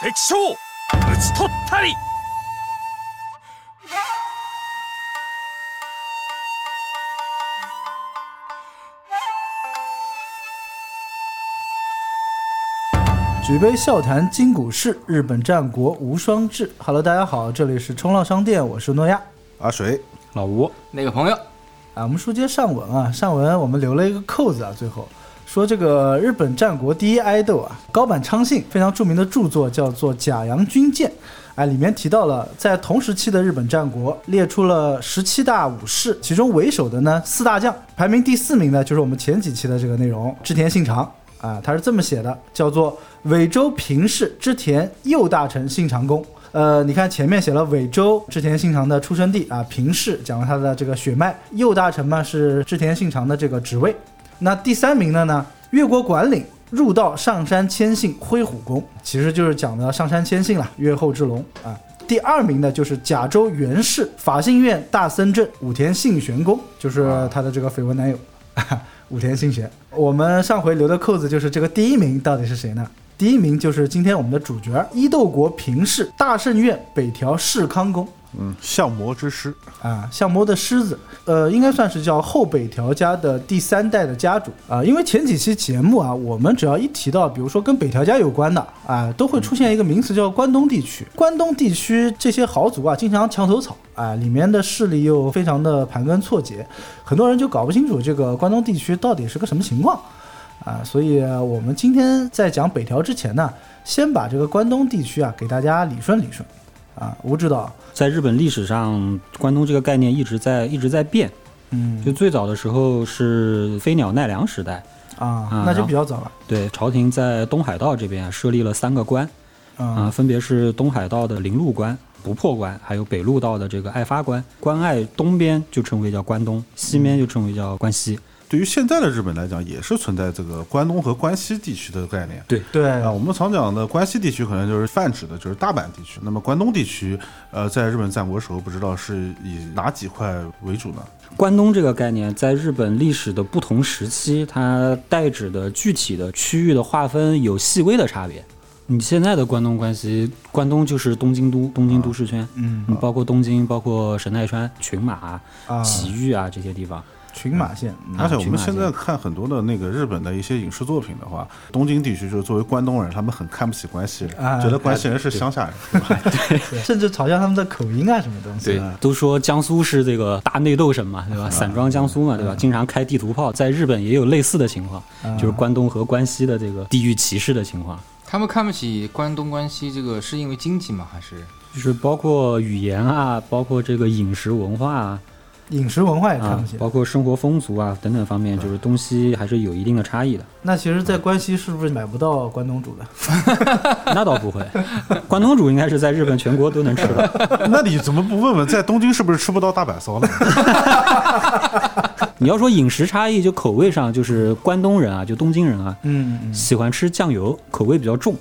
敵将討ち取ったり举杯笑谈今古事，日本战国无双志。Hello，大家好，这里是冲浪商店，我是诺亚。阿水，老吴，那个朋友，啊，我们书接上文啊，上文我们留了一个扣子啊，最后 说这个日本战国第一爱豆啊，高坂昌信非常著名的著作叫做《甲阳军舰》，哎，里面提到了在同时期的日本战国，列出了十七大武士，其中为首的呢四大将，排名第四名呢就是我们前几期的这个内容，织田信长啊，他是这么写的，叫做尾州平氏织田右大臣信长公。呃，你看前面写了尾州织田信长的出生地啊，平氏讲了他的这个血脉，右大臣嘛是织田信长的这个职位。那第三名的呢，越国管领入道上山谦信辉虎公，其实就是讲的上山谦信了，越后之龙啊。第二名呢就是甲州元氏法信院大僧正武田信玄公，就是他的这个绯闻男友。武田信玄，我们上回留的扣子就是这个第一名到底是谁呢？第一名就是今天我们的主角伊豆国平氏大圣院北条氏康公嗯，相魔之师，啊，相模的狮子，呃，应该算是叫后北条家的第三代的家主啊。因为前几期节目啊，我们只要一提到，比如说跟北条家有关的啊，都会出现一个名词叫关东地区。关东地区这些豪族啊，经常墙头草啊，里面的势力又非常的盘根错节，很多人就搞不清楚这个关东地区到底是个什么情况啊。所以我们今天在讲北条之前呢，先把这个关东地区啊给大家理顺理顺啊。吴指导，在日本历史上，关东这个概念一直在一直在变。嗯就最早的时候是飞鸟奈良时代，啊，啊那就比较早了。对，朝廷在东海道这边啊设立了三个关啊、啊，分别是东海道的铃鹿关、不破关，还有北陆道的这个爱发关。关隘东边就称为叫关东，西边就称为叫关西。对于现在的日本来讲，也是存在这个关东和关西地区的概念。对对啊，我们常讲的关西地区可能就是泛指的就是大阪地区，那么关东地区，呃，在日本战国时候不知道是以哪几块为主呢？关东这个概念在日本历史的不同时期，它代指的具体的区域的划分有细微的差别。你现在的关东、关西，关东就是东京都、东京都市圈，嗯嗯包括东京、包括神奈川、群马、啊，埼玉啊这些地方。群马县，嗯而且我们现在看很多的那个日本的一些影视作品的话，东京地区就是作为关东人，他们很看不起关西人，啊觉得关西人是乡下人？甚至嘲笑他们的口音啊，什么东西。对，都说江苏是这个大内斗省嘛，对吧？散装江苏嘛，对吧？经常开地图炮，在日本也有类似的情况，就是关东和关西的这个地域歧视的情况，他们看不起关东、关西，这个是因为经济吗？还是就是包括语言啊，包括这个饮食文化啊，饮食文化也看啊不起。，包括生活风俗啊等等方面，就是东西还是有一定的差异的。那其实，在关西是不是买不到关东煮的？那倒不会，关东煮应该是在日本全国都能吃的。那你怎么不问问在东京是不是吃不到大阪烧呢？你要说饮食差异，就口味上，就是关东人啊，就东京人啊，嗯嗯喜欢吃酱油，口味比较重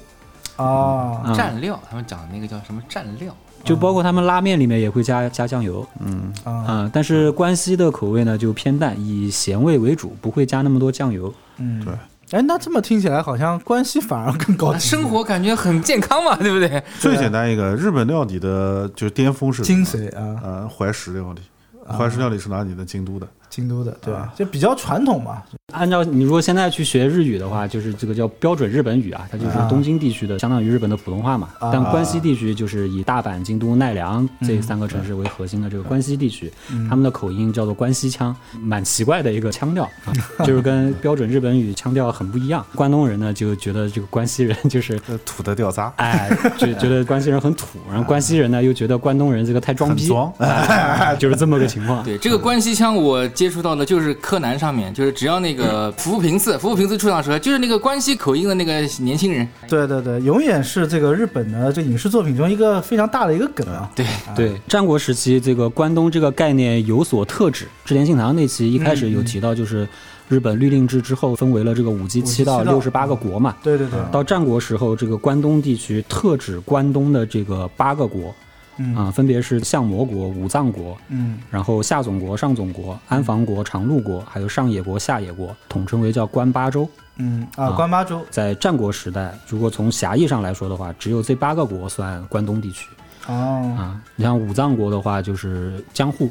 嗯啊，啊。蘸料？他们讲的那个叫什么蘸料？就包括他们拉面里面也会加加酱油嗯，啊啊，但是关西的口味呢就偏淡，以咸味为主，不会加那么多酱油。嗯对。哎，那这么听起来好像关西反而更高，级。生活感觉很健康嘛，对不对？最简单一个日本料理的就是巅峰是精髓啊，呃，怀石料理，怀石料理是哪里的？京都的。京都的对吧，就比较传统嘛。按照你如果现在去学日语的话，就是这个叫标准日本语啊，它就是啊东京地区的相当于日本的普通话嘛。啊但关西地区就是以大阪、京都、奈良这三个城市为核心的这个关西地区，嗯他们的口音叫做关西腔，蛮奇怪的一个腔调啊，就是跟标准日本语腔调很不一样。关东人呢就觉得这个关西人就是。呃，土的掉渣，哎，就觉得关西人很土，然后关西人呢又觉得关东人这个太装逼，就是这么个情况。对，这个关西腔我接触到的就是柯南上面，就是只要那个 服部平次，服部平次出场时候，就是那个关西口音的那个年轻人。对对对，永远是这个日本的这影视作品中一个非常大的一个梗啊。对，对，战国时期这个关东这个概念有所特指。织田信长那期一开始有提到，就是日本律令制之后分为了这个五级七道五级七道六十八个国嘛。对对对，到战国时候，这个关东地区特指关东的这个八个国，嗯。啊，分别是相模国、武藏国，嗯。然后下总国、上总国、安房国、长陆国，还有上野国、下野国，统称为叫关八州。嗯啊，啊关八州。在战国时代，如果从狭义上来说的话，只有这八个国算关东地区。哦，啊。你像武藏国的话，就是江户，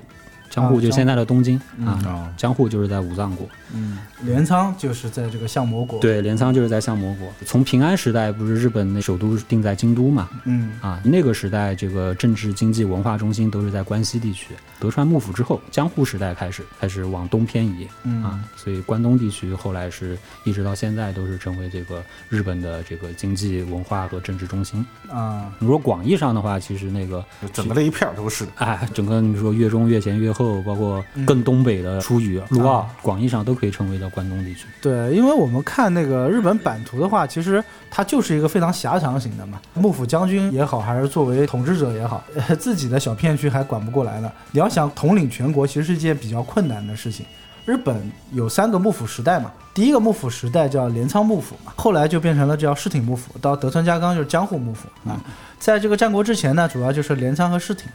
江户啊就现在的东京啊，啊，江户就是在武藏国。嗯，镰仓就是在这个相模国，，对，镰仓就是在相模国。从平安时代不是日本那首都定在京都嘛？嗯啊，那个时代这个政治、经济、文化中心都是在关西地区。德川幕府之后，江户时代开始开始往东偏移嗯啊，所以关东地区后来是一直到现在都是成为这个日本的这个经济、文化和政治中心。啊，如果广义上的话，其实那个整个那一片儿都是的。哎，整个你说越中、越前、越后，包括更东北的出羽、陆奥，广义上都可以称为叫关东地区。对，因为我们看那个日本版图的话，其实它就是一个非常狭长型的嘛。幕府将军也好，还是作为统治者也好，呃 自己的小片区还管不过来呢。你要想统领全国，其实是一件比较困难的事情。日本有三个幕府时代嘛，第一个幕府时代叫镰仓幕府嘛，后来就变成了叫室町幕府，到德川家康就是江户幕府啊。在这个战国之前呢，主要就是镰仓和室町。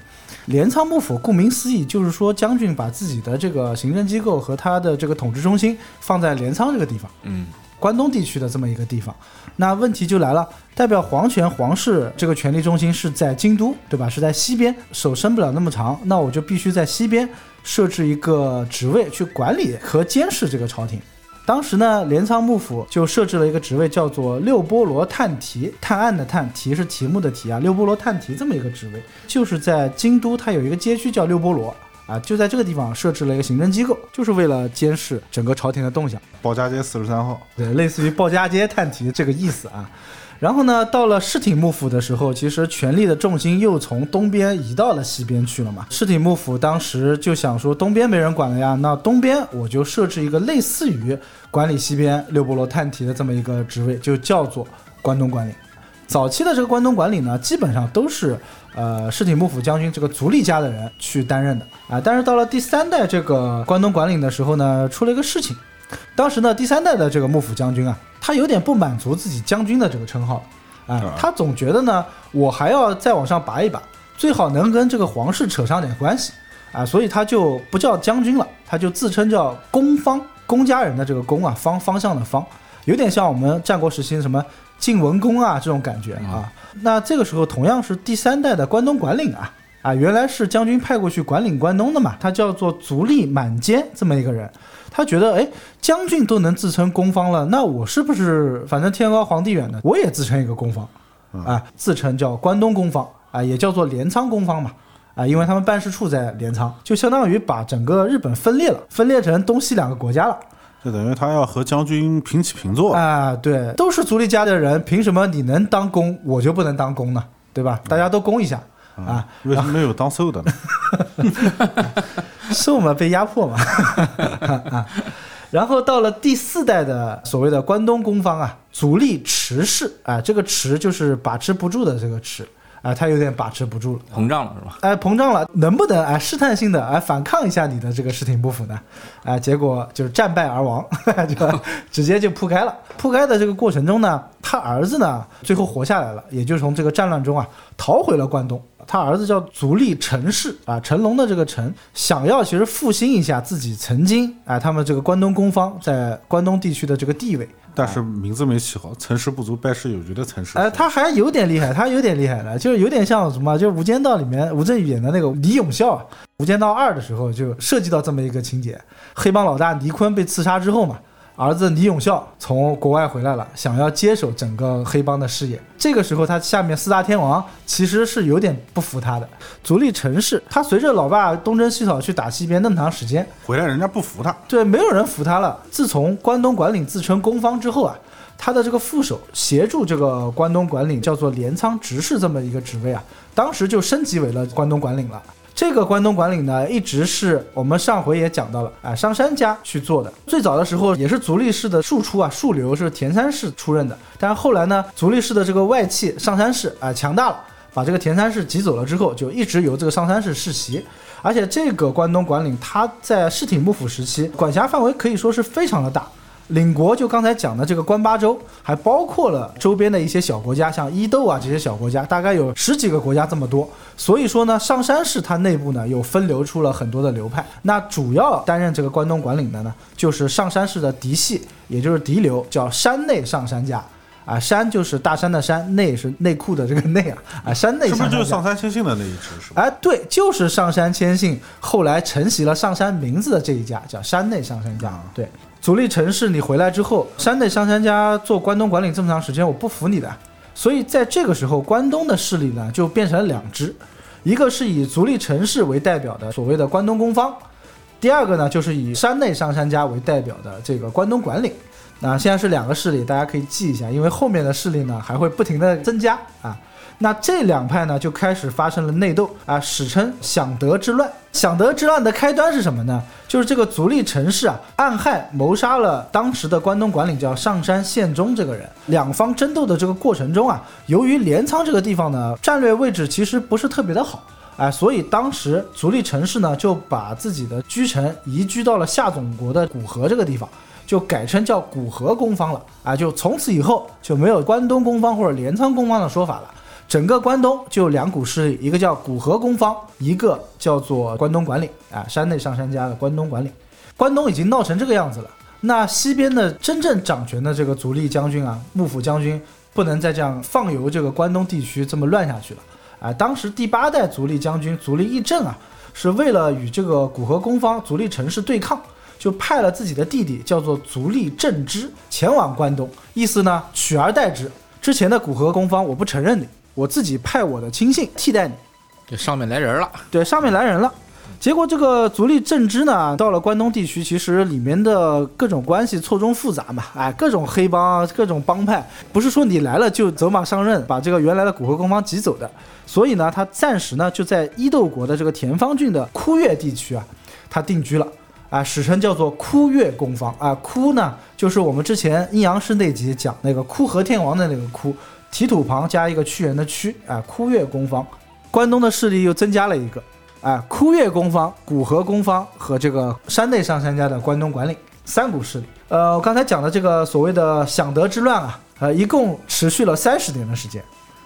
镰仓幕府顾名思义，就是说将军把自己的这个行政机构和他的这个统治中心放在镰仓这个地方。嗯，关东地区的这么一个地方。那问题就来了，代表皇权皇室这个权力中心是在京都，对吧？是在西边，手伸不了那么长，那我就必须在西边设置一个职位去管理和监视这个朝廷。当时呢，镰仓幕府就设置了一个职位，叫做六波罗探题，探案的探，题是题目的题啊，六波罗探题这么一个职位，就是在京都，它有一个街区叫六波罗啊，就在这个地方设置了一个行政机构，就是为了监视整个朝廷的动向。鲍家街四十三号，对，类似于鲍家街探题这个意思啊。然后呢，到了室町幕府的时候，其实权力的重心又从东边移到了西边去了嘛。室町幕府当时就想说，东边没人管了呀，那东边我就设置一个类似于管理西边六波罗探题的这么一个职位，就叫做关东管理。早期的这个关东管理呢，基本上都是呃室町幕府将军这个足利家的人去担任的啊。但是到了第三代这个关东管理的时候呢，出了一个事情。当时呢，第三代的这个幕府将军啊，他有点不满足自己将军的这个称号，啊啊，他总觉得呢，我还要再往上拔一拔，最好能跟这个皇室扯上点关系，啊，所以他就不叫将军了，他就自称叫公方，公家人的这个公啊，方方向的方，有点像我们战国时期什么晋文公啊这种感觉啊。那这个时候同样是第三代的关东管领啊。啊，原来是将军派过去管理关东的嘛，他叫做足利满坚这么一个人，他觉得，哎，将军都能自称公方了，那我是不是反正天高皇帝远的，我也自称一个公方，啊，自称叫关东公方，啊，也叫做镰仓公方嘛，啊，因为他们办事处在镰仓，就相当于把整个日本分裂了，分裂成东西两个国家了。就等于他要和将军平起平坐。啊，对，都是足利家的人，凭什么你能当公，我就不能当公呢？对吧？大家都公一下啊，为什么没有当受的呢？受嘛，被压迫嘛，啊。然后到了第四代的所谓的关东公方啊，足利持氏啊，这个持就是把持不住的这个持啊，他有点把持不住了。膨胀了是吧？哎，膨胀了，能不能哎试探性的哎反抗一下你的这个视听不符呢？哎，结果就是战败而亡，就直接就铺开了。铺开的这个过程中呢，他儿子呢最后活下来了，也就从这个战乱中啊逃回了关东。他儿子叫足利成氏啊，成龙的这个成，想要其实复兴一下自己曾经哎他们这个关东公方在关东地区的这个地位。但是名字没起好，成事不足败事有余的成事。哎，他还有点厉害，他有点厉害的，就是有点像什么，就是《无间道》里面吴镇宇演的那个李永孝，啊，《无间道二》的时候就涉及到这么一个情节：黑帮老大倪坤被刺杀之后嘛，儿子李永孝从国外回来了，想要接手整个黑帮的事业。这个时候，他下面四大天王其实是有点不服他的。足利成氏，他随着老爸东征西讨去打西边那么长时间，回来人家不服他，对，没有人服他了。自从关东管领自称公方之后啊，他的这个副手协助这个关东管领叫做镰仓执事这么一个职位啊，当时就升级为了关东管领了。这个关东管理呢，一直是我们上回也讲到了，啊，上山家去做的。最早的时候也是足利氏的庶出啊，庶流是田山氏出任的。但是后来呢，足利氏的这个外戚上山氏啊强大了，把这个田山氏挤走了之后，就一直由这个上山氏世袭。而且这个关东管领他在室町幕府时期管辖范围可以说是非常的大领国就刚才讲的这个关八州，还包括了周边的一些小国家，像伊豆啊这些小国家，大概有十几个国家这么多。所以说呢，上山市它内部呢又分流出了很多的流派。那主要担任这个关东管理的呢，就是上山市的嫡系，也就是嫡流，叫山内上山家。啊，山就是大山的山，内是内裤的这个内啊，啊，山内是不是就是上山千信的那一支是吧？哎，对，就是上山千信后来承袭了上山名字的这一家，叫山内上山家。对，足利城市，你回来之后，山内上山家做关东管理这么长时间，我不服你的。所以在这个时候，关东的势力呢就变成了两支，一个是以足利城市为代表的所谓的关东公方，第二个呢就是以山内上山家为代表的这个关东管领。那现在是两个势力，大家可以记一下，因为后面的势力呢还会不停的增加啊。那这两派呢就开始发生了内斗啊，史称享德之乱。享德之乱的开端是什么呢？就是这个足利城氏啊，暗害谋杀了当时的关东管领叫上山宪忠这个人。两方争斗的这个过程中啊，由于镰仓这个地方呢战略位置其实不是特别的好。哎，所以当时足利城氏呢就把自己的居城移居到了下总国的古河这个地方，就改称叫古河公方了。啊，就从此以后就没有关东公方或者镰仓公方的说法了。整个关东就两股势力，一个叫古河公方，一个叫做关东管领。啊，山内上山家的关东管领，关东已经闹成这个样子了。那西边的真正掌权的这个足利将军啊，幕府将军不能再这样放游这个关东地区这么乱下去了。啊，当时第八代足利将军足利义政啊，是为了与这个古河公方足利陈氏对抗，就派了自己的弟弟叫做足利政之前往关东，意思呢取而代之。之前的古河公方我不承认你，我自己派我的亲信替代你。这上面来人了，对，上面来人了。结果这个足利政之呢，到了关东地区，其实里面的各种关系错综复杂嘛，哎，各种黑帮啊，各种帮派，不是说你来了就走马上任，把这个原来的古河公方挤走的。所以呢，他暂时呢就在伊豆国的这个田方郡的枯月地区啊，他定居了。啊，史称叫做枯月公方啊，枯呢就是我们之前阴阳师那集讲那个枯河天王的那个枯，提土旁加一个屈原的屈啊，枯月公方。关东的势力又增加了一个，啊，枯月公方、古河公方和这个山内上杉家的关东管理三股势力。呃，我刚才讲的这个所谓的享德之乱啊，呃，一共持续了三十年的时间，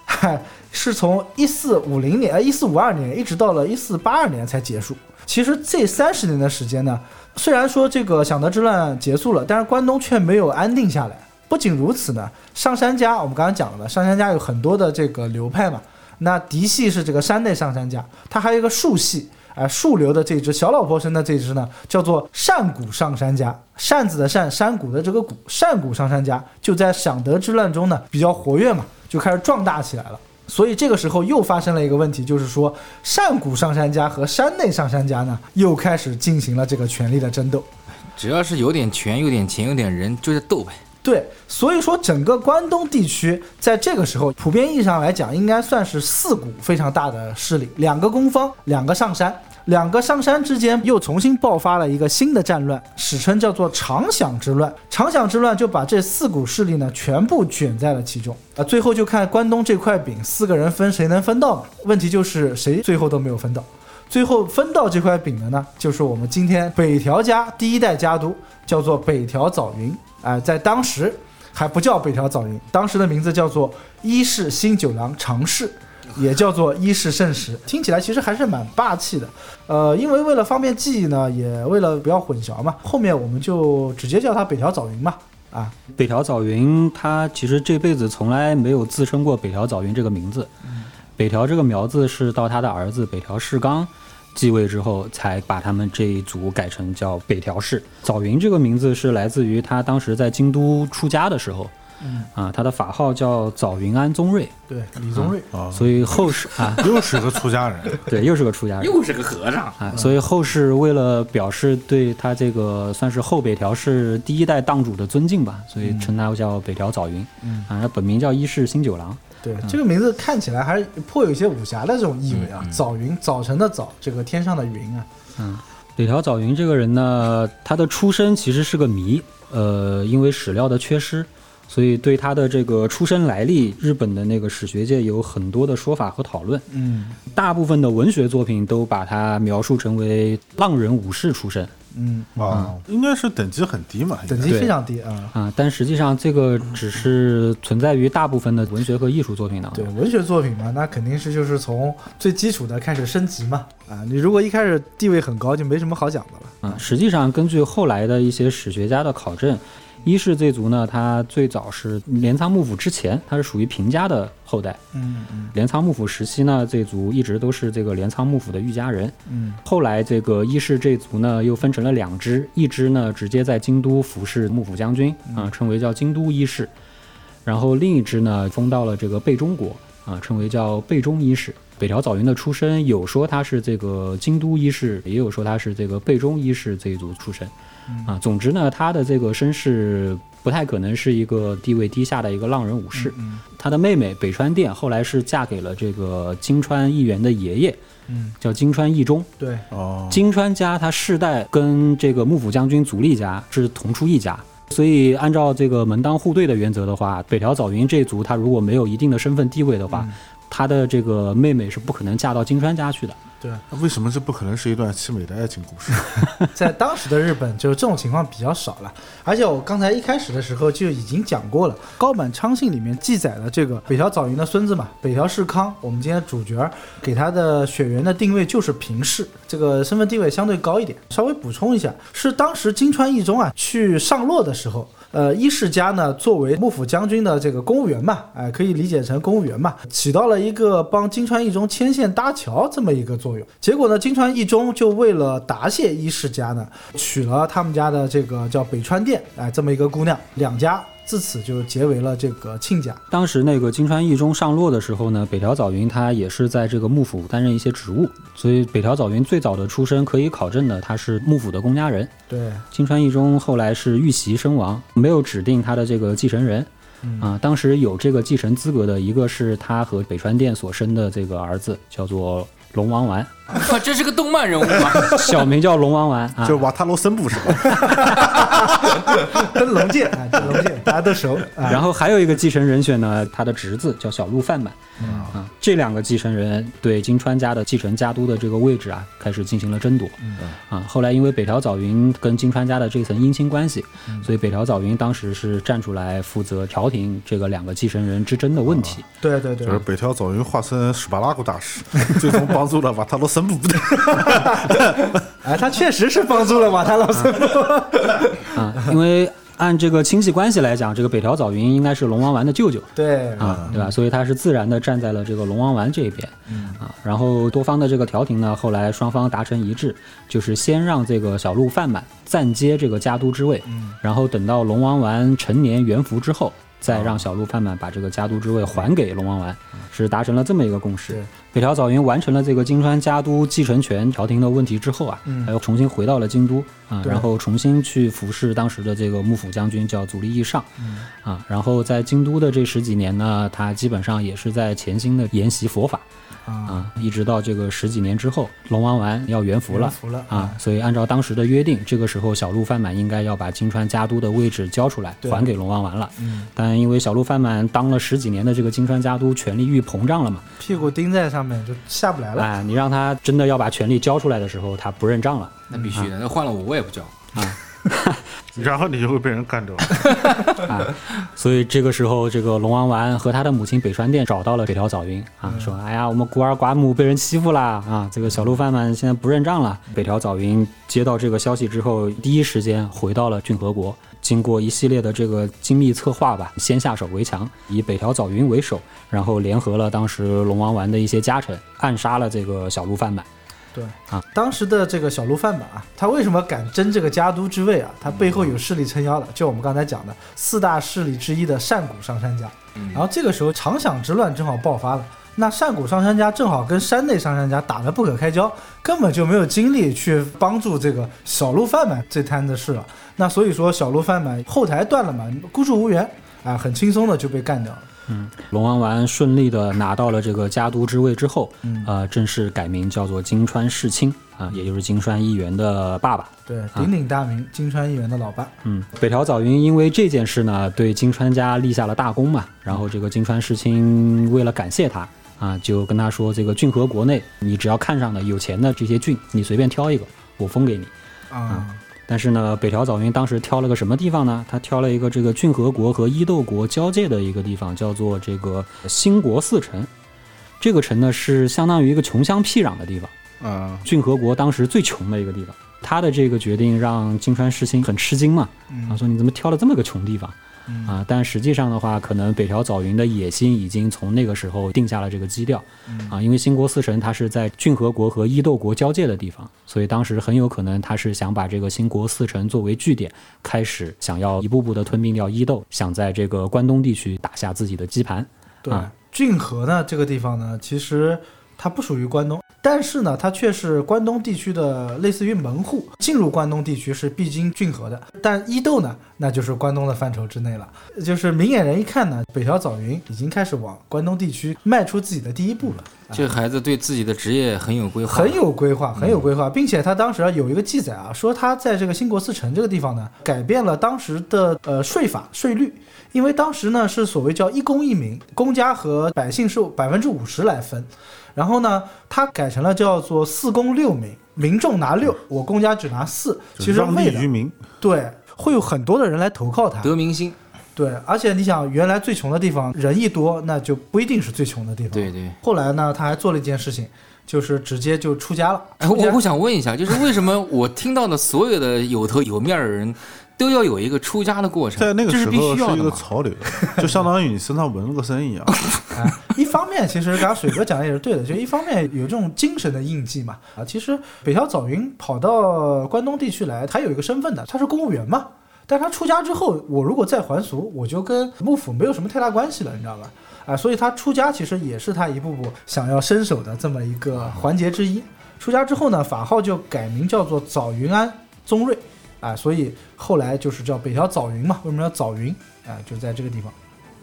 嗨，是从一四五零年、呃一四五二年一直到了一四八二年才结束。其实这三十年的时间呢，虽然说这个享德之乱结束了，但是关东却没有安定下来。不仅如此呢，上山家我们刚刚讲了的，上山家有很多的这个流派嘛。那嫡系是这个山内上山家，它还有一个树系，哎、树流的这只小老婆生的这只呢，叫做善谷上山家。扇子的扇，山谷的这个谷，善谷上山家就在享德之乱中呢比较活跃嘛，就开始壮大起来了。所以这个时候又发生了一个问题，就是说善谷上山家和山内上山家呢又开始进行了这个权力的争斗。只要是有点权、有点钱、有点人，就在斗呗。对，所以说整个关东地区在这个时候，普遍意义上来讲，应该算是四股非常大的势力，两个攻方，两个上山，两个上山之间又重新爆发了一个新的战乱，史称叫做长享之乱。长享之乱就把这四股势力呢全部卷在了其中啊，最后就看关东这块饼，四个人分谁能分到嘛？问题就是谁最后都没有分到。最后分到这块饼的呢，就是我们今天北条家第一代家督，叫做北条早云。哎、在当时还不叫北条早云，当时的名字叫做伊势新九郎长氏，也叫做伊势盛时。听起来其实还是蛮霸气的。呃，因为为了方便记忆呢，也为了不要混淆嘛，后面我们就直接叫他北条早云嘛。啊，北条早云他其实这辈子从来没有自称过北条早云这个名字，北条这个苗字是到他的儿子北条氏纲继位之后，才把他们这一组改成叫北条氏。早云这个名字是来自于他当时在京都出家的时候，嗯啊，他的法号叫早云安宗瑞，对，李宗瑞。啊，所以后世 啊，又是个出家人，对，又是个出家人。又是个和尚，啊，所以后世为了表示对他这个算是后北条氏第一代当主的尊敬吧，所以称他叫北条早云。嗯啊，他本名叫伊势新九郎。对，这个名字看起来还是颇有一些武侠的这种意味啊。早云，早晨的早，这个天上的云啊。嗯北条早云这个人呢，他的出身其实是个谜，呃，因为史料的缺失，所以对他的这个出身来历，日本的那个史学界有很多的说法和讨论。嗯大部分的文学作品都把他描述成为浪人武士出身嗯，啊，应该是等级很低嘛，等级非常低啊。啊，但实际上这个只是存在于大部分的文学和艺术作品当中。对文学作品嘛，那肯定是就是从最基础的开始升级嘛。啊，你如果一开始地位很高，就没什么好讲的了。啊，实际上根据后来的一些史学家的考证，伊势这族呢，它最早是镰仓幕府之前，它是属于平家的后代。嗯嗯镰仓幕府时期呢，这族一直都是这个镰仓幕府的御家人。嗯后来这个伊势这族呢，又分成了两支，一支呢直接在京都服侍幕府将军，啊，称为叫京都伊势，然后另一支呢封到了这个贝中国，啊，称为叫贝中伊势。北条早云的出身，有说他是这个京都伊势，也有说他是这个贝中伊势这一族出身，啊，总之呢，他的这个身世不太可能是一个地位低下的一个浪人武士。嗯他的妹妹北川殿后来是嫁给了这个金川义元的爷爷，嗯，叫金川义忠。对，哦，金川家他世代跟这个幕府将军足利家是同出一家，所以按照这个门当户对的原则的话，北条早云这族他如果没有一定的身份地位的话，他的这个妹妹是不可能嫁到金川家去的。对，那为什么这不可能是一段凄美的爱情故事？在当时的日本，就是这种情况比较少了。而且我刚才一开始的时候就已经讲过了，高坂昌信里面记载了这个北条早云的孙子嘛，北条氏康，我们今天主角给他的血缘的定位就是平氏，这个身份地位相对高一点。稍微补充一下，是当时金川义中啊去上洛的时候。呃，伊势家呢，作为幕府将军的这个公务员嘛，哎、可以理解成公务员嘛，起到了一个帮金川一中牵线搭桥这么一个作用。结果呢，金川一中就为了答谢伊势家呢，娶了他们家的这个叫北川殿，哎，这么一个姑娘，两家自此就结为了这个亲家。当时那个金川义忠上洛的时候呢，北条早云他也是在这个幕府担任一些职务，所以北条早云最早的出身可以考证的，他是幕府的公家人。对，金川义忠后来是遇袭身亡，没有指定他的这个继承人。啊，当时有这个继承资格的一个是他和北川殿所生的这个儿子，叫做龙王丸，哇，这是个动漫人物吗！小名叫龙王丸啊就是。瓦塔罗森布是吧？跟龙剑龙剑大家都熟啊。然后还有一个继承人选呢，他的侄子叫小鹿范满。啊，这两个继承人对金川家的继承家督的这个位置啊，开始进行了争夺。啊，后来因为北条早云跟金川家的这层姻亲关系，所以北条早云当时是站出来负责调停这个两个继承人之争的问题。对对对就是，北条早云化身史巴拉古大师，最终帮助了瓦塔罗森部。哎，他确实是帮助了马塔老师。啊，因为按这个亲戚关系来讲，这个北条早云应该是龙王丸的舅舅。对，啊，对吧？所以他是自然的站在了这个龙王丸这一边，啊，然后多方的这个调停呢，后来双方达成一致，就是先让这个小鹿范满暂接这个家督之位，然后等到龙王丸成年元服之后，再让小鹿范满把这个家督之位还给龙王丸，是达成了这么一个共识。北条早云完成了这个金川家督继承权朝廷的问题之后啊，嗯还又重新回到了京都啊，然后重新去服侍当时的这个幕府将军叫足利义尚，啊，然后在京都的这十几年呢，他基本上也是在潜心的研习佛法啊，啊，一直到这个十几年之后，龙王丸要元服了服了啊，所以按照当时的约定，这个时候小鹿范满应该要把金川家督的位置交出来，还给龙王丸了。嗯，但因为小鹿范满当了十几年的这个金川家督，权力欲膨胀了嘛，屁股钉在上面就下不来了。哎，你让他真的要把权力交出来的时候，他不认账了。那必须的，那换了我我也不交。然后你就会被人干掉。啊，所以这个时候，这个龙王丸和他的母亲北川殿找到了北条早云啊，说：“哎呀，我们孤儿寡母被人欺负啦啊！这个小鹿贩们现在不认账了。”北条早云接到这个消息之后，第一时间回到了骏河国，经过一系列的这个精密策划吧，先下手为强，以北条早云为首，然后联合了当时龙王丸的一些家臣，暗杀了这个小鹿饭满。对啊，当时的这个小鹿范满啊，他为什么敢争这个家督之位啊？他背后有势力撑腰的，就我们刚才讲的四大势力之一的上古上杉家。然后这个时候长响之乱正好爆发了。那上古上杉家正好跟山内上杉家打得不可开交，根本就没有精力去帮助这个小鹿饭满这摊子事了。那所以说小鹿饭满后台断了嘛，孤注无援啊，很轻松的就被干掉了。龙王丸顺利的拿到了这个家督之位之后，嗯呃，正式改名叫做金川世卿啊，也就是金川议员的爸爸。对，鼎鼎大名，金川议员的老爸。嗯，北条早云因为这件事呢，对金川家立下了大功嘛。然后这个金川世卿为了感谢他啊，就跟他说，这个郡和国内，你只要看上的有钱的这些郡，你随便挑一个，我封给你。啊，但是呢，北条早云当时挑了个什么地方呢？他挑了一个这个骏河国和伊豆国交界的一个地方，叫做这个新国寺城。这个城呢是相当于一个穷乡僻壤的地方，嗯，骏河国当时最穷的一个地方。他的这个决定让金川世心很吃惊嘛，他，说你怎么挑了这么个穷地方？啊，但实际上的话，可能北条早云的野心已经从那个时候定下了这个基调，啊，因为新国四城它是在郡河国和伊豆国交界的地方，所以当时很有可能他是想把这个新国四城作为据点，开始想要一步步的吞并掉伊豆，想在这个关东地区打下自己的基盘。对啊，骏河呢这个地方呢，其实它不属于关东，但是呢，它却是关东地区的类似于门户，进入关东地区是必经骏河的。但伊豆呢，那就是关东的范畴之内了。就是明眼人一看呢，北条早云已经开始往关东地区迈出自己的第一步了。这个孩子对自己的职业很有规划，很有规划，很有规划，并且他当时啊有一个记载啊，说他在这个新国寺城这个地方呢，改变了当时的呃税法税率，因为当时呢是所谓叫一公一民，公家和百姓是百分之五十来分，然后呢他改成了叫做四公六民，民众拿六，我公家只拿四，其实为了利于民，对会有很多的人来投靠他，得民心。对，而且你想原来最穷的地方人一多，那就不一定是最穷的地方，对对。后来呢他还做了一件事情。就是直接就出家了。哎，我我想问一下，就是为什么我听到的所有的有头有面儿的人，都要有一个出家的过程？在那个时这是必候是一个须要的嘛？潮流，就相当于你身上纹了个身一样。啊，一方面其实刚刚水哥讲的也是对的，就一方面有这种精神的印记嘛。啊，其实北条早云跑到关东地区来，他有一个身份的，他是公务员嘛。但他出家之后，我如果再还俗，我就跟幕府没有什么太大关系了，你知道吧？啊，所以他出家其实也是他一步步想要伸手的这么一个环节之一。出家之后呢，法号就改名叫做早云安宗瑞，啊，所以后来就是叫北条早云嘛。为什么叫早云？啊，就在这个地方。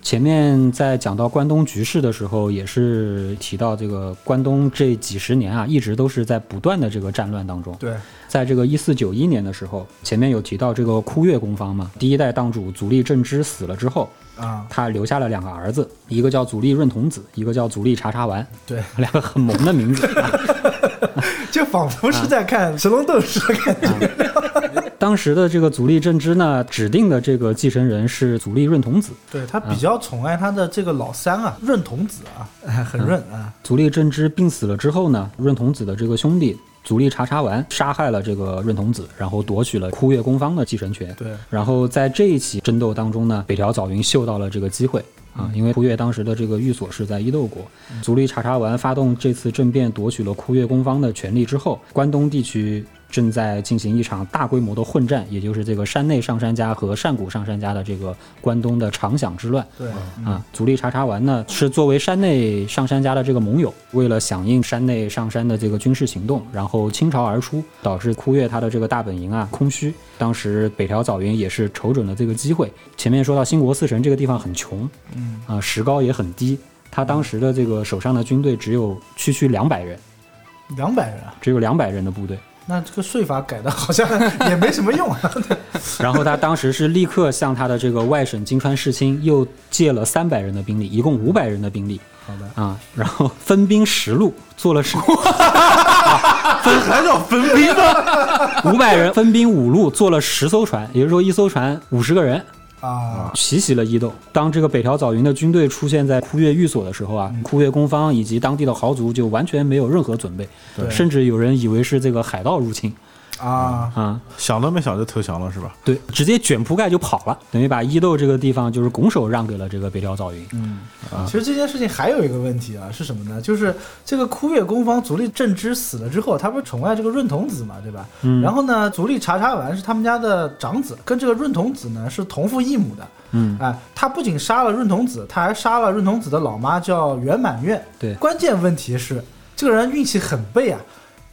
前面在讲到关东局势的时候，也是提到这个关东这几十年啊，一直都是在不断的这个战乱当中。对，在这个一四九一年的时候，前面有提到这个枯月公方嘛，第一代当主足利政之死了之后，啊，他留下了两个儿子，一个叫足利润童子，一个叫足利茶茶丸，对，两个很萌的名字。啊就仿佛是在看神龙斗士的感觉。当时的这个足利政之呢，指定的这个继承人是足利润童子。对他比较宠爱他的这个老三啊，润童子啊，哎 很润啊。足利政之病死了之后呢，润童子的这个兄弟足利茶茶丸杀害了这个润童子，然后夺取了枯月宫方的继承权。对，然后在这一起争斗当中呢，北条早云嗅到了这个机会啊，因为枯月当时的这个寓所是在伊豆国，足利茶茶丸发动这次政变，夺取了枯月宫方的权力之后，关东地区。正在进行一场大规模的混战，也就是这个山内上山家和上谷上山家的这个关东的长响之乱。对，啊，足利茶茶丸呢是作为山内上山家的这个盟友，为了响应山内上山的这个军事行动，然后倾巢而出，导致枯月他的这个大本营啊空虚。当时北条早云也是瞅准了这个机会。前面说到兴国四神这个地方很穷，嗯啊石膏也很低，他当时的这个手上的军队只有区区两百人，两百人啊，只有两百人的部队。那这个税法改的好像 也没什么用啊。然后他当时是立刻向他的这个外省金川世卿又借了三百人的兵力，一共五百人的兵力。好的，啊，然后分兵十路，做了十 分还叫分兵吗？五百人分兵五路，做了十艘船，也就是说一艘船五十个人，啊，奇袭了伊豆。当这个北条早云的军队出现在枯月寓所的时候啊，枯月公方以及当地的豪族就完全没有任何准备，甚至有人以为是这个海盗入侵啊，啊。想都没想就投降了是吧？对，直接卷铺盖就跑了，等于把伊豆这个地方就是拱手让给了这个北条早云。嗯，啊其实这件事情还有一个问题啊，是什么呢？就是这个枯月公方足利正之死了之后，他不是宠爱这个润童子嘛，对吧？嗯然后呢，足利查查丸是他们家的长子，跟这个润童子呢是同父异母的。嗯，哎，他不仅杀了润童子，他还杀了润童子的老妈，叫圆满院。对关键问题是这个人运气很背啊，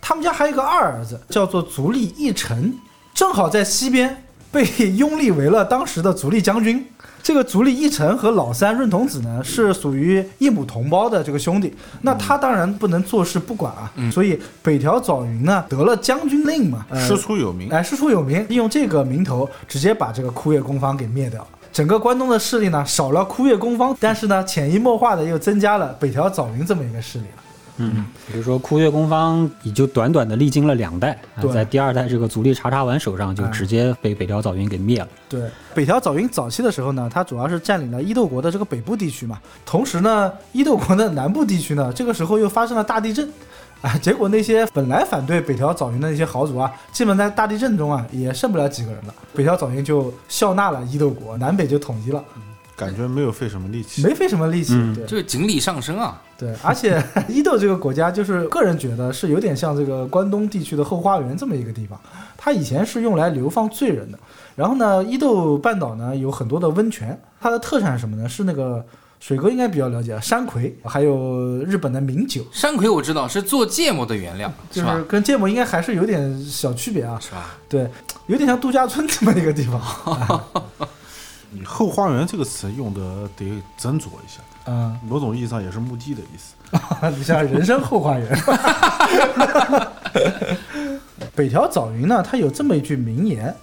他们家还有一个二儿子，叫做足利义臣，正好在西边被拥立为了当时的足利将军。这个足利义澄和老三润童子呢，是属于异母同胞的这个兄弟，那他当然不能坐视不管啊。所以北条早云呢得了将军令嘛，呃师出有名，哎，师出有名，利用这个名头，直接把这个枯叶宫方给灭掉了。整个关东的势力呢，少了枯叶宫方，但是呢，潜移默化的又增加了北条早云这么一个势力了。嗯，比如说枯月宫方也就短短的历经了两代，啊在第二代这个足利茶茶丸手上就哎直接被北条早云给灭了。对，北条早云早期的时候呢，他主要是占领了伊豆国的这个北部地区嘛，同时呢，伊豆国的南部地区呢，这个时候又发生了大地震。啊，结果那些本来反对北条早云的那些豪族啊，基本在大地震中啊也剩不了几个人了。北条早云就笑纳了伊豆国，南北就统一了，感觉没有费什么力气。没费什么力气。嗯对，就是锦鲤上升啊，对，而且 伊豆这个国家，就是个人觉得是有点像这个关东地区的后花园这么一个地方。它以前是用来流放罪人的。然后呢，伊豆半岛呢有很多的温泉，它的特产是什么呢？是那个水哥应该比较了解，山葵，还有日本的名酒，山葵我知道是做芥末的原料，就是吧？跟芥末应该还是有点小区别啊。是吧？对，有点像度假村这么一个地方。你后花园这个词用的得斟酌一下，嗯，某种意义上也是墓地的意思。你像人生后花园。北条早云呢，他有这么一句名言，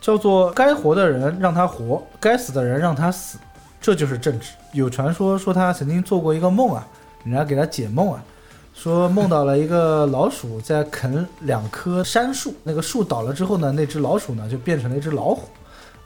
叫做“该活的人让他活，该死的人让他死”，这就是政治。有传说说他曾经做过一个梦啊，人家给他解梦啊，说梦到了一个老鼠在啃两棵杉树，那个树倒了之后呢，那只老鼠呢就变成了一只老虎，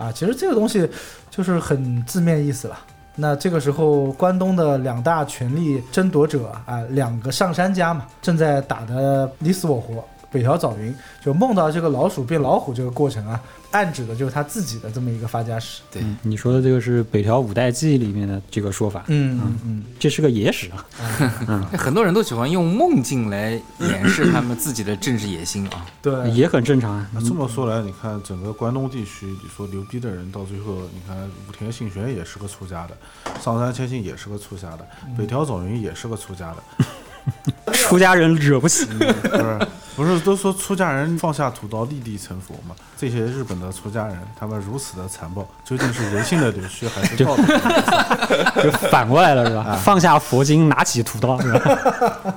啊，其实这个东西就是很字面意思了。那这个时候，关东的两大权力争夺者啊，两个上山家嘛，正在打得你死我活。北条早云就梦到这个老鼠变老虎这个过程啊，暗指的就是他自己的这么一个发家史。对，嗯，你说的这个是《北条五代记》里面的这个说法，嗯嗯嗯，这是个野史啊，很多人都喜欢用梦境来掩饰他们自己的政治野心啊。对，也很正常啊。那这么说来，你看整个关东地区，你说牛逼的人，到最后，你看武田信玄也是个出家的，上杉谦信也是个出家的，北条早云也是个出家的，出家人惹不起，不是不是都说出家人放下屠刀立地成佛嘛？这些日本的出家人，他们如此的残暴，究竟是人性的扭曲，还是道德的扭曲？就反过来了是吧？放下佛经，拿起屠刀是吧？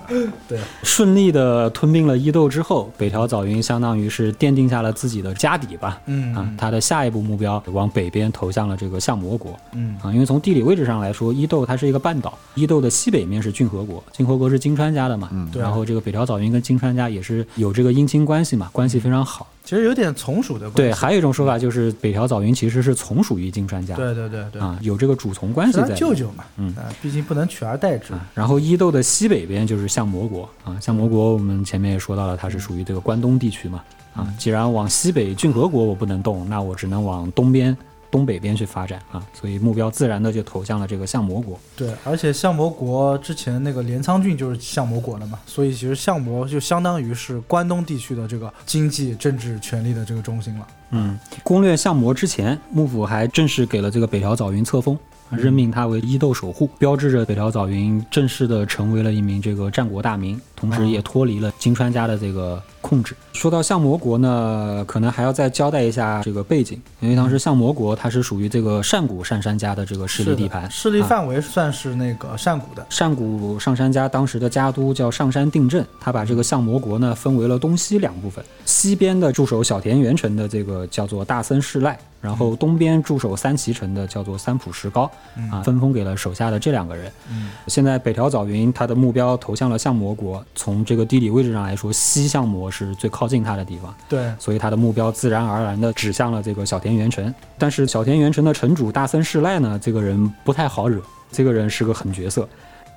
对，顺利的吞并了伊豆之后，北条早云相当于是奠定下了自己的家底吧。嗯啊，他的下一步目标往北边投向了这个相模国。嗯啊，因为从地理位置上来说，伊豆它是一个半岛，伊豆的西北面是骏河国，骏河国是金川家的嘛。嗯然后这个北条早云跟金川家也是有这个姻亲关系嘛，关系非常好。其实有点从属的关系。对，还有一种说法就是北条早云其实是从属于金川家。对对对对，啊，有这个主从关系在。舅舅嘛，嗯啊，毕竟不能取而代之。啊，然后伊豆的西北边就是相模国啊，相模国我们前面也说到了，它是属于这个关东地区嘛啊，既然往西北骏河国我不能动，那我只能往东边、东北边去发展啊，所以目标自然的就投向了这个相模国。对，而且相模国之前那个镰仓郡就是相模国了嘛，所以其实相模就相当于是关东地区的这个经济、政治权力的这个中心了。嗯，攻略相模之前，幕府还正式给了这个北条早云册封。任命他为伊豆守护，标志着北条早云正式的成为了一名这个战国大名，同时也脱离了金川家的这个控制。说到相模国呢，可能还要再交代一下这个背景，因为当时相模国它是属于这个善古上山家的这个势力地盘，势力啊范围算是那个善古的。善古上山家当时的家督叫上山定政，他把这个相模国呢分为了东西两部分，西边的驻守小田原城的这个叫做大森氏赖，然后东边驻守三崎城的叫做三浦石高，啊，分封给了手下的这两个人。嗯现在北条早云他的目标投向了相模国，从这个地理位置上来说，西相模是最靠近他的地方。对，所以他的目标自然而然地指向了这个小田原城。但是小田原城的城主大森氏赖呢，这个人不太好惹，这个人是个狠角色。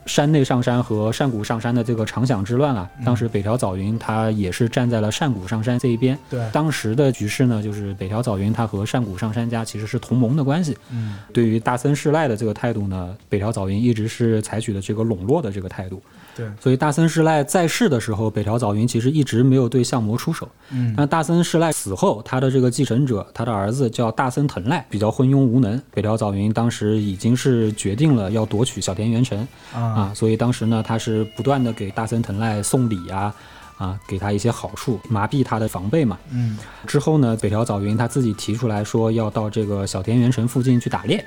山内上山和上古上山的这个长响之乱啊，当时北条早云他也是站在了上古上山这一边。对当时的局势呢，就是北条早云他和上古上山家其实是同盟的关系。嗯，对于大森氏赖的这个态度呢，北条早云一直是采取的这个笼络的这个态度。对，所以大森世赖在世的时候，北条早云其实一直没有对相模出手。嗯那大森世赖死后，他的这个继承者，他的儿子叫大森藤赖，比较昏庸无能。北条早云当时已经是决定了要夺取小田原城啊，啊，所以当时呢，他是不断的给大森藤赖送礼啊。啊，给他一些好处，麻痹他的防备嘛。嗯之后呢，北条早云他自己提出来说要到这个小田原城附近去打猎，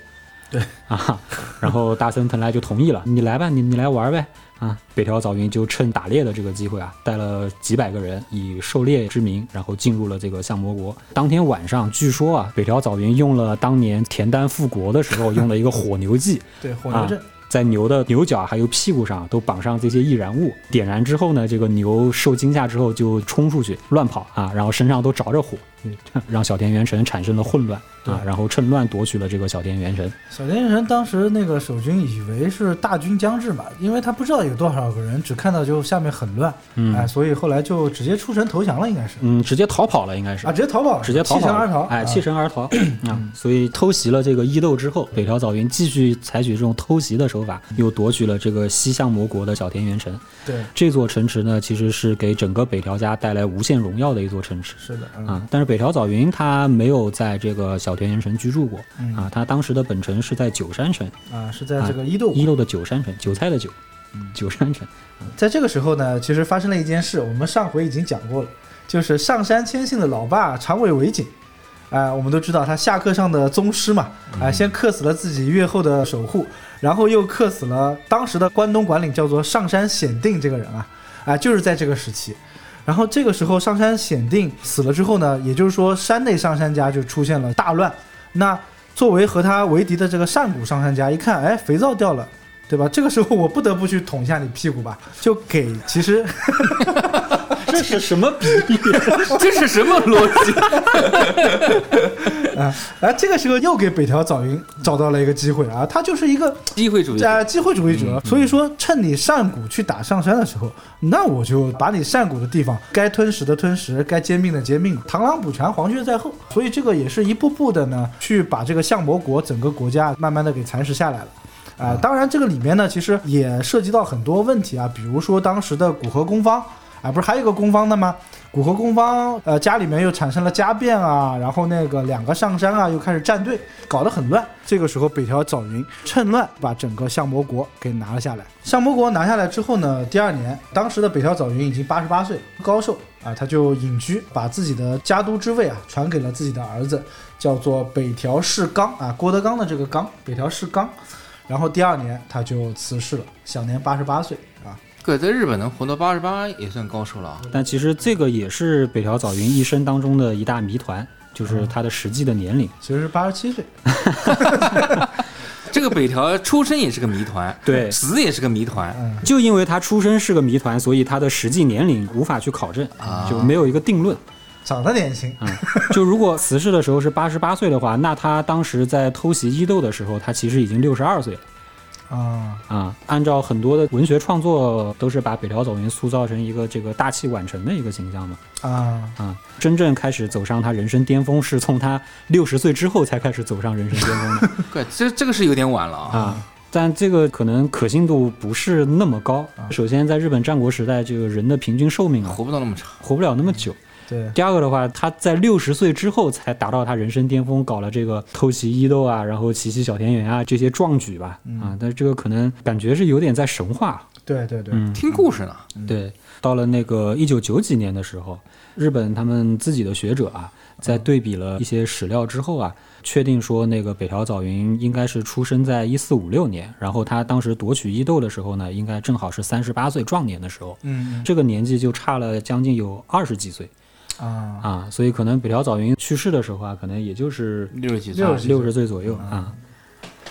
对啊，然后大森藤来就同意了，你来吧，你你来玩呗。啊，北条早云就趁打猎的这个机会啊，带了几百个人，以狩猎之名，然后进入了这个相模国。当天晚上，据说啊，北条早云用了当年田丹复国的时候用的一个火牛计，对，火牛阵，在牛的牛角还有屁股上都绑上这些易燃物，点燃之后呢，这个牛受惊吓之后就冲出去乱跑啊，然后身上都着着火，让小田原神产生了混乱啊，然后趁乱夺取了这个小田原神。小田原神当时那个守军以为是大军将至嘛，因为他不知道有多少个人，只看到就下面很乱，嗯哎，所以后来就直接出城投降了，应该是嗯，直接逃跑了，应该是啊，直接逃跑了，直接逃跑弃城而逃，哎，啊弃城而逃 啊！所以偷袭了这个伊豆之后，北条早云继续采取这种偷袭的手法，又夺取了这个西向魔国的小田园城。对，这座城池呢，其实是给整个北条家带来无限荣耀的一座城池。是的，嗯啊，但是北条早云他没有在这个小田园城居住过嗯啊，他当时的本城是在九山城，啊，是在这个伊豆伊豆的九山城，韭菜的韭，九山城。在这个时候呢，其实发生了一件事，我们上回已经讲过了，就是上山千信的老爸长尾为景，哎、我们都知道他下课上的宗师嘛，哎、先克死了自己越后的守护，然后又克死了当时的关东管领叫做上山显定这个人啊，哎、就是在这个时期。然后这个时候上山显定死了之后呢，也就是说山内上山家就出现了大乱。那作为和他为敌的这个上古上山家一看，哎，肥皂掉了。对吧？这个时候我不得不去捅一下你屁股吧，就给其实这是什么比喻？这是什么逻辑？啊，啊，这个时候又给北条早云找到了一个机会啊，他就是一个机会主义者。啊机会主义者，所以说趁你上古去打上山的时候，那我就把你上古的地方该吞食的吞食，该兼并的兼并，螳螂捕蝉，黄雀在后，所以这个也是一步步的呢，去把这个相魔国整个国家慢慢的给蚕食下来了。啊、当然这个里面呢，其实也涉及到很多问题啊，比如说当时的古河公方，啊，不是还有个公方的吗？古河公方，呃，家里面又产生了家变啊，然后那个两个上山啊，又开始站队，搞得很乱。这个时候，北条早云趁乱把整个相魔国给拿了下来。相魔国拿下来之后呢，第二年，当时的北条早云已经八十八岁，高寿啊，他就隐居，把自己的家督之位啊传给了自己的儿子，叫做北条氏纲啊，郭德纲的这个纲，北条氏纲。然后第二年他就辞世了，享年八十八岁啊。哥在日本能活到八十八也算高寿了啊。但其实这个也是北条早云一生当中的一大谜团，就是他的实际的年龄。其实是八十七岁，这个北条出生也是个谜团，对死也是个谜团。嗯，就因为他出生是个谜团，所以他的实际年龄无法去考证，啊就没有一个定论。长得年轻，嗯，就如果辞世的时候是八十八岁的话，那他当时在偷袭伊豆的时候，他其实已经六十二岁了啊，啊。按照很多的文学创作，都是把北条早云塑造成一个这个大器晚成的一个形象嘛。啊，啊，真正开始走上他人生巅峰，是从他六十岁之后才开始走上人生巅峰的 对，这这个是有点晚了啊。啊。但这个可能可信度不是那么高。首先，在日本战国时代，这个人的平均寿命啊，活不到那么长。活不了那么久。对，第二个的话，他在六十岁之后才达到他人生巅峰，搞了这个偷袭伊豆啊，然后奇袭小田园啊这些壮举吧。啊，但是这个可能感觉是有点在神话。对对对，嗯，听故事呢，对。到了那个一九九几年的时候，日本他们自己的学者啊，在对比了一些史料之后啊，确定说那个北条早云应该是出生在一四五六年，然后他当时夺取伊豆的时候呢，应该正好是三十八岁壮年的时候。嗯这个年纪就差了将近有二十几岁啊，啊，所以可能北条早云去世的时候啊，可能也就是六十几岁，六十岁左右啊。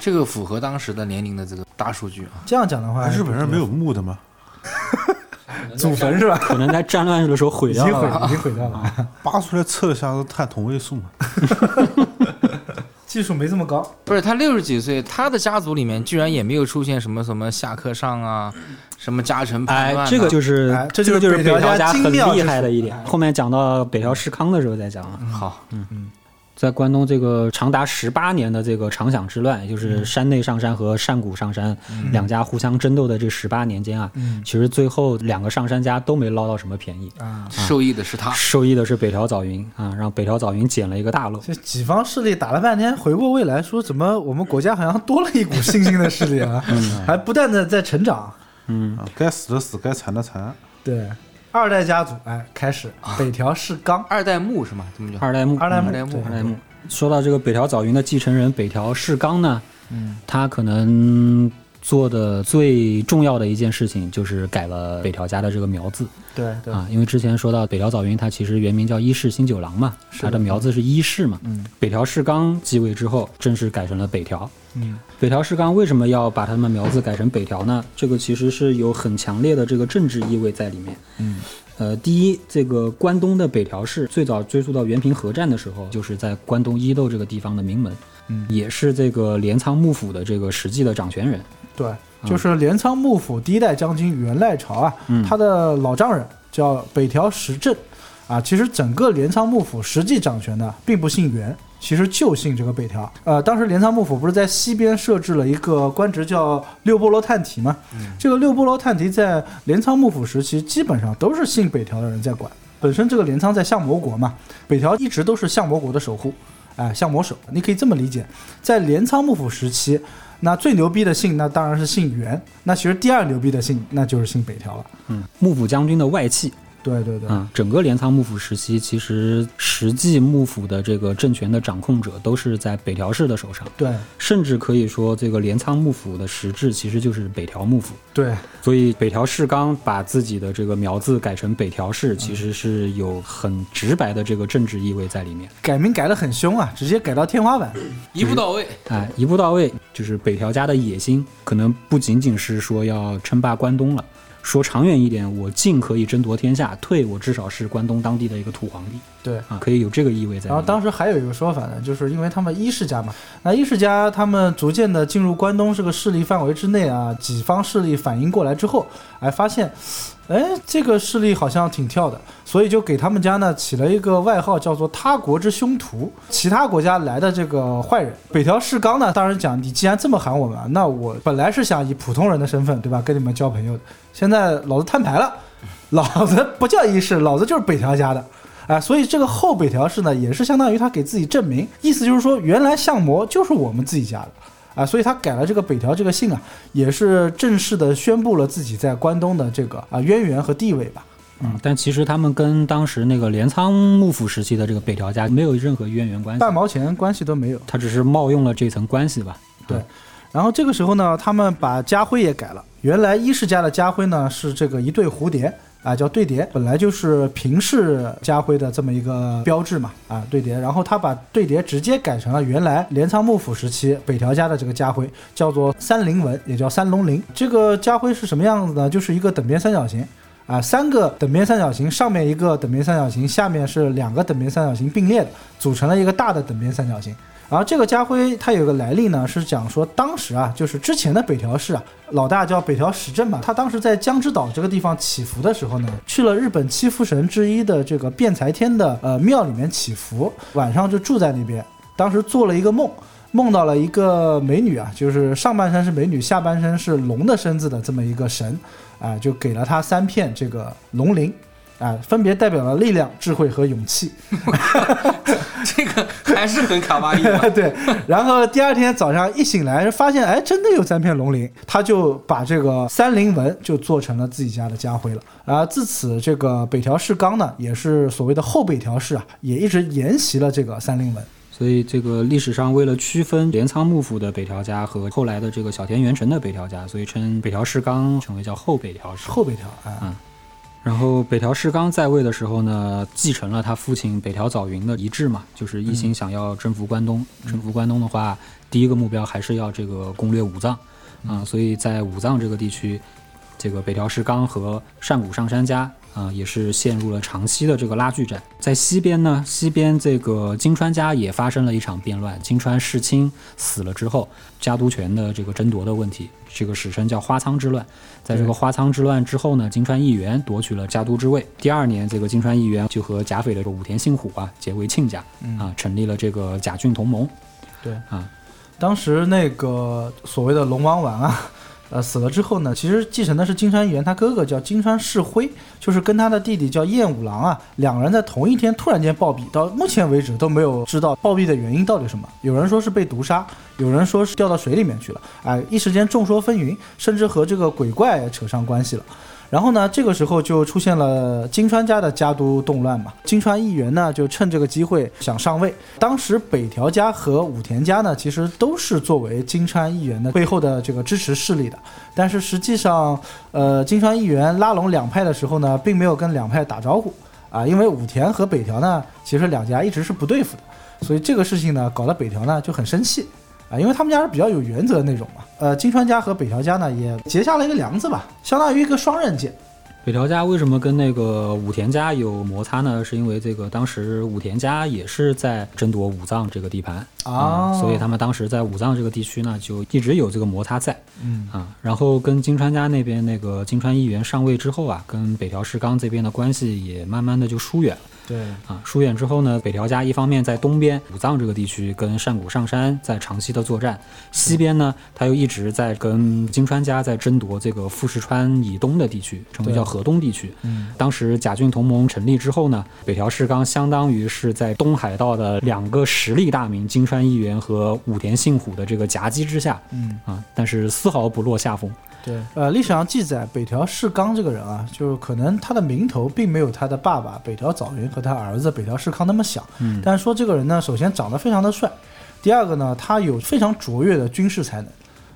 这个符合当时的年龄的这个大数据啊。这样讲的话，日本人没有墓的吗？祖坟是吧？可能在战乱的时候毁已经毁掉了。已经毁掉了，扒出来测一下都看同位素嘛。技术没这么高。不是他六十几岁，他的家族里面居然也没有出现什么什么下课上啊，什么家臣叛哎乱、啊。，这个就是哎这这就是北条个就是北条家家很厉害的一点。后面讲到北条氏康的时候再讲啊。好，嗯嗯在关东这个长达十八年的这个长享之乱，也就是山内上山和山谷上山两家互相争斗的这十八年间啊，嗯其实最后两个上山家都没捞到什么便宜，啊，受益的是他。受益的是北条早云啊，让北条早云捡了一个大漏。这几方势力打了半天，回过未来说怎么我们国家好像多了一股新兴的势力啊，还不断的在成长。嗯，啊，该死的死，该残的残。对，二代家族哎开始。北条氏纲，二代目是吗？怎么叫？二代目，二代目。二代目。二代目。说到这个北条早云的继承人北条氏纲呢，嗯，他可能做的最重要的一件事情就是改了北条家的这个苗字对对，啊，因为之前说到北条早云，他其实原名叫伊势新九郎嘛，他的苗字是伊势嘛。嗯北条氏纲继位之后，正式改成了北条。嗯北条氏纲为什么要把他们苗字改成北条呢？这个其实是有很强烈的这个政治意味在里面。嗯呃，第一，这个关东的北条氏最早追溯到源平合战的时候，就是在关东伊豆这个地方的名门，嗯，也是这个镰仓幕府的这个实际的掌权人。对，就是镰仓幕府第一代将军源赖朝啊，嗯他的老丈人叫北条时政啊。其实整个镰仓幕府实际掌权的并不姓源，其实就姓这个北条。呃，当时镰仓幕府不是在西边设置了一个官职叫六波罗探题吗？这个六波罗探题在镰仓幕府时期基本上都是姓北条的人在管。本身这个镰仓在相模国嘛，北条一直都是相模国的守护，哎，相魔手，你可以这么理解。在镰仓幕府时期，那最牛逼的姓那当然是姓源，那其实第二牛逼的姓那就是姓北条了。嗯，幕府将军的外戚。对对对，啊、整个镰仓幕府时期，其实实际幕府的这个政权的掌控者都是在北条氏的手上，对甚至可以说，这个镰仓幕府的实质其实就是北条幕府。对所以北条氏纲把自己的这个苗字改成北条氏，其实是有很直白的这个政治意味在里面。改名改得很凶啊，直接改到天花板。一步到位。哎，一步到位，就是北条家的野心，可能不仅仅是说要称霸关东了。说长远一点，我进可以争夺天下，退我至少是关东当地的一个土皇帝对。啊，可以有这个意味在。然后当时还有一个说法呢，就是因为他们伊势家嘛，那伊势家他们逐渐的进入关东这个势力范围之内啊，几方势力反应过来之后，哎，发现，哎，这个势力好像挺跳的，所以就给他们家呢起了一个外号，叫做“他国之凶徒”。其他国家来的这个坏人，北条氏纲呢，当然讲，你既然这么喊我们，那我本来是想以普通人的身份，对吧，跟你们交朋友的，现在老子摊牌了，老子不叫伊势，老子就是北条家的。啊，所以这个后北条氏呢，也是相当于他给自己证明，意思就是说，原来相模就是我们自己家的，啊，所以他改了这个北条这个姓啊，也是正式的宣布了自己在关东的这个啊渊源和地位吧。嗯，但其实他们跟当时那个镰仓幕府时期的这个北条家没有任何渊源关系半，毛钱关系都没有。他只是冒用了这层关系吧。对然后这个时候呢，他们把家徽也改了。原来伊势家的家徽呢是这个一对蝴蝶啊，叫对叠，本来就是平氏家徽的这么一个标志嘛啊，对叠。然后他把对叠直接改成了原来镰仓幕府时期北条家的这个家徽，叫做三菱纹，也叫三龙鳞。这个家徽是什么样子呢？就是一个等边三角形。啊，三个等边三角形，上面一个等边三角形，下面是两个等边三角形并列的，组成了一个大的等边三角形。然后这个家徽它有个来历呢，是讲说当时啊，就是之前的北条氏啊，老大叫北条时政嘛，他当时在江之岛这个地方祈福的时候呢，去了日本七福神之一的这个辩才天的呃庙里面祈福，晚上就住在那边，当时做了一个梦。梦到了一个美女啊，就是上半身是美女，下半身是龙的身子的这么一个神，啊，就给了他三片这个龙鳞，啊，分别代表了力量、智慧和勇气。这个还是很卡哇伊的。对，然后第二天早上一醒来，发现哎，真的有三片龙鳞，他就把这个三灵纹就做成了自己家的家徽了。啊，自此这个北条氏纲呢，也是所谓的后北条氏啊，也一直沿袭了这个三灵纹。所以这个历史上为了区分镰仓幕府的北条家和后来的这个小田原城的北条家，所以称北条氏纲成为叫后北条氏。后北条啊，嗯然后北条氏纲在位的时候呢，继承了他父亲北条早云的遗志嘛，就是一心想要征服关东。征服关东的话，第一个目标还是要这个攻略武藏。啊、所以在武藏这个地区，这个北条氏纲和上古上杉家啊、也是陷入了长期的这个拉锯战。在西边呢，西边这个金川家也发生了一场变乱，金川世亲死了之后，家督权的这个争夺的问题，这个史称叫花仓之乱。在这个花仓之乱之后呢，金川义元夺取了家督之位。第二年，这个金川义元就和甲斐的武田信虎啊结为亲家啊，成立了这个甲郡同盟。对啊，当时那个所谓的龙王丸啊，呃死了之后呢，其实继承的是金川元，他哥哥叫金川世辉，就是跟他的弟弟叫彦五郎啊，两个人在同一天突然间暴毙，到目前为止都没有知道暴毙的原因到底什么。有人说是被毒杀，有人说是掉到水里面去了，哎，一时间众说纷纭，甚至和这个鬼怪扯上关系了。然后呢，这个时候就出现了金川家的家督动乱嘛。金川义元呢，就趁这个机会想上位。当时北条家和武田家呢，其实都是作为金川义元的背后的这个支持势力的。但是实际上，呃，金川义元拉拢两派的时候呢，并没有跟两派打招呼啊，因为武田和北条呢，其实两家一直是不对付的。所以这个事情呢，搞得北条呢就很生气啊，因为他们家是比较有原则的那种嘛。呃，金川家和北条家呢也结下了一个梁子吧，相当于一个双刃剑。北条家为什么跟那个武田家有摩擦呢？是因为这个当时武田家也是在争夺武藏这个地盘啊所以他们当时在武藏这个地区呢就一直有这个摩擦在嗯啊。然后跟金川家那边那个金川议员上位之后啊，跟北条氏纲这边的关系也慢慢的就疏远了。对，啊，疏远之后呢，北条家一方面在东边武藏这个地区跟上古上山在长期的作战，西边呢，他又一直在跟金川家在争夺这个富士川以东的地区，称为叫河东地区。嗯当时甲郡同盟成立之后呢，北条氏纲相当于是在东海道的两个实力大名金川义元和武田信虎的这个夹击之下嗯，啊，但是丝毫不落下风。对。呃，历史上记载北条氏纲这个人啊，就是可能他的名头并没有他的爸爸北条早云和他儿子北条氏康那么响，嗯，但是说这个人呢，首先长得非常的帅，第二个呢，他有非常卓越的军事才能，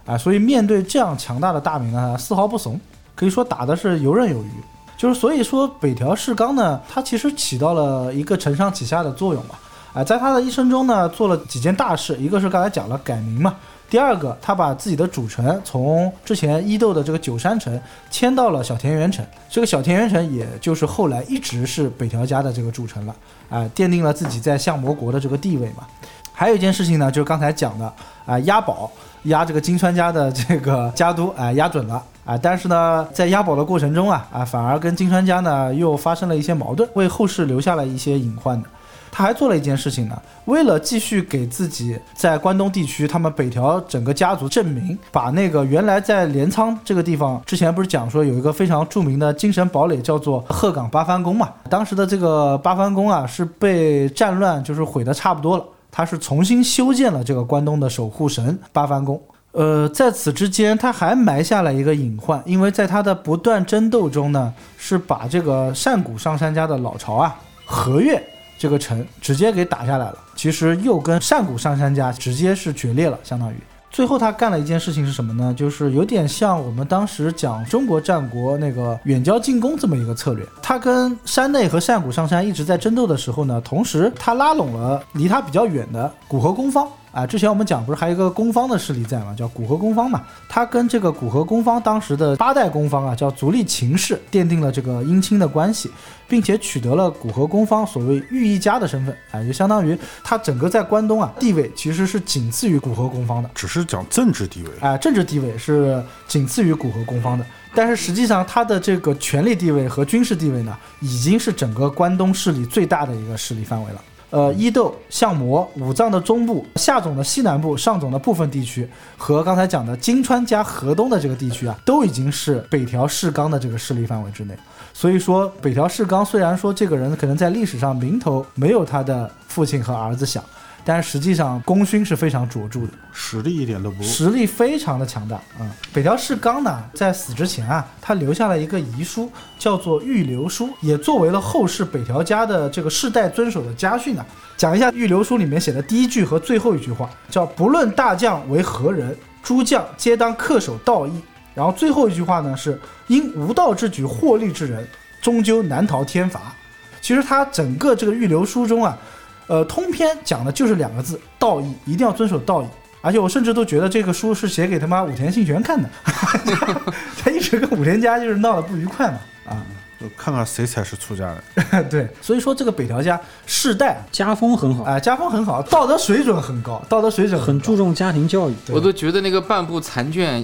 啊，所以面对这样强大的大名呢，丝毫不怂，可以说打的是游刃有余。就是所以说，北条氏纲呢，他其实起到了一个承上启下的作用吧。啊，在他的一生中呢，做了几件大事，一个是刚才讲了改名嘛，第二个他把自己的主城从之前伊豆的这个九山城迁到了小田园城，这个小田园城也就是后来一直是北条家的这个主城了，啊，奠定了自己在相模国的这个地位嘛。还有一件事情呢，就是刚才讲的啊，押宝押这个金川家的这个家督啊，押准了啊，但是呢，在押宝的过程中啊啊，反而跟金川家呢又发生了一些矛盾，为后世留下了一些隐患的。他还做了一件事情呢，为了继续给自己在关东地区他们北条整个家族证明，把那个原来在镰仓这个地方，之前不是讲说有一个非常著名的精神堡垒叫做鹤岗八幡宫嘛？当时的这个八幡宫啊是被战乱就是毁的差不多了，他是重新修建了这个关东的守护神八幡宫。呃，在此之间，他还埋下了一个隐患，因为在他的不断争斗中呢，是把这个上古上杉家的老巢啊和越这个城直接给打下来了。其实又跟善古上山家直接是决裂了，相当于。最后他干了一件事情是什么呢？就是有点像我们当时讲中国战国那个远交近攻这么一个策略。他跟山内和善古上山一直在争斗的时候呢，同时他拉拢了离他比较远的古河攻方。啊，之前我们讲不是还有一个公方的势力在嘛，叫古河公方嘛。他跟这个古河公方当时的八代公方啊，叫足利秦氏，奠定了这个姻亲的关系，并且取得了古河公方所谓御一家的身份。啊，就相当于他整个在关东啊地位其实是仅次于古河公方的。只是讲政治地位，啊，政治地位是仅次于古河公方的，但是实际上他的这个权力地位和军事地位呢，已经是整个关东势力最大的一个势力范围了。呃，伊豆、相模、武藏的中部、下总的西南部、上总的部分地区和刚才讲的金川加河东的这个地区啊，都已经是北条氏纲的这个势力范围之内。所以说，北条氏纲虽然说这个人可能在历史上名头没有他的父亲和儿子响，但是实际上功勋是非常卓著的。实力一点都不弱。实力非常的强大啊、嗯北条氏纲呢，在死之前啊，他留下了一个遗书，叫做《预留书》，也作为了后世北条家的这个世代遵守的家训啊。讲一下《预留书》里面写的第一句和最后一句话，叫“不论大将为何人，诸将皆当恪守道义”。然后最后一句话呢是“因无道之举获利之人，终究难逃天罚”。其实他整个这个预留书中啊，呃，通篇讲的就是两个字：道义，一定要遵守道义。而且我甚至都觉得这个书是写给他妈武田信玄看的，他一直跟武田家就是闹得不愉快嘛，啊，就看看谁才是出家人。对，所以说这个北条家世代家风很好，啊、家风很好，道德水准很高，道德水准高很注重家庭教育。我都觉得那个半部残卷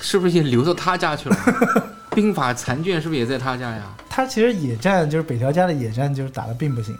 是不是也流到他家去了？兵法残卷是不是也在他家呀？他其实野战就是北条家的野战就是打的并不行，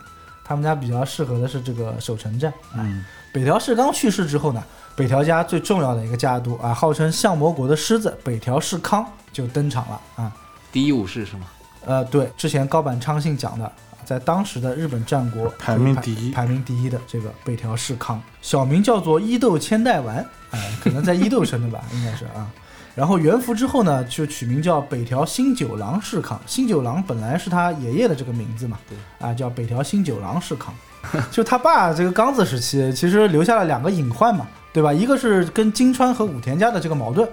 他们家比较适合的是这个守城战。嗯，北条氏刚去世之后呢，北条家最重要的一个家督啊，号称相模国的狮子北条氏康就登场了啊。第一武士是吗？呃，对，之前高坂昌信讲的，在当时的日本战国排名第一排名第一的这个北条氏康，小名叫做伊豆千代丸，哎、可能在伊豆生的吧，应该是啊。然后元服之后呢，就取名叫北条新九郎氏康。新九郎本来是他爷爷的这个名字嘛，啊，叫北条新九郎氏康。就他爸这个刚子时期，其实留下了两个隐患嘛，对吧？一个是跟金川和武田家的这个矛盾，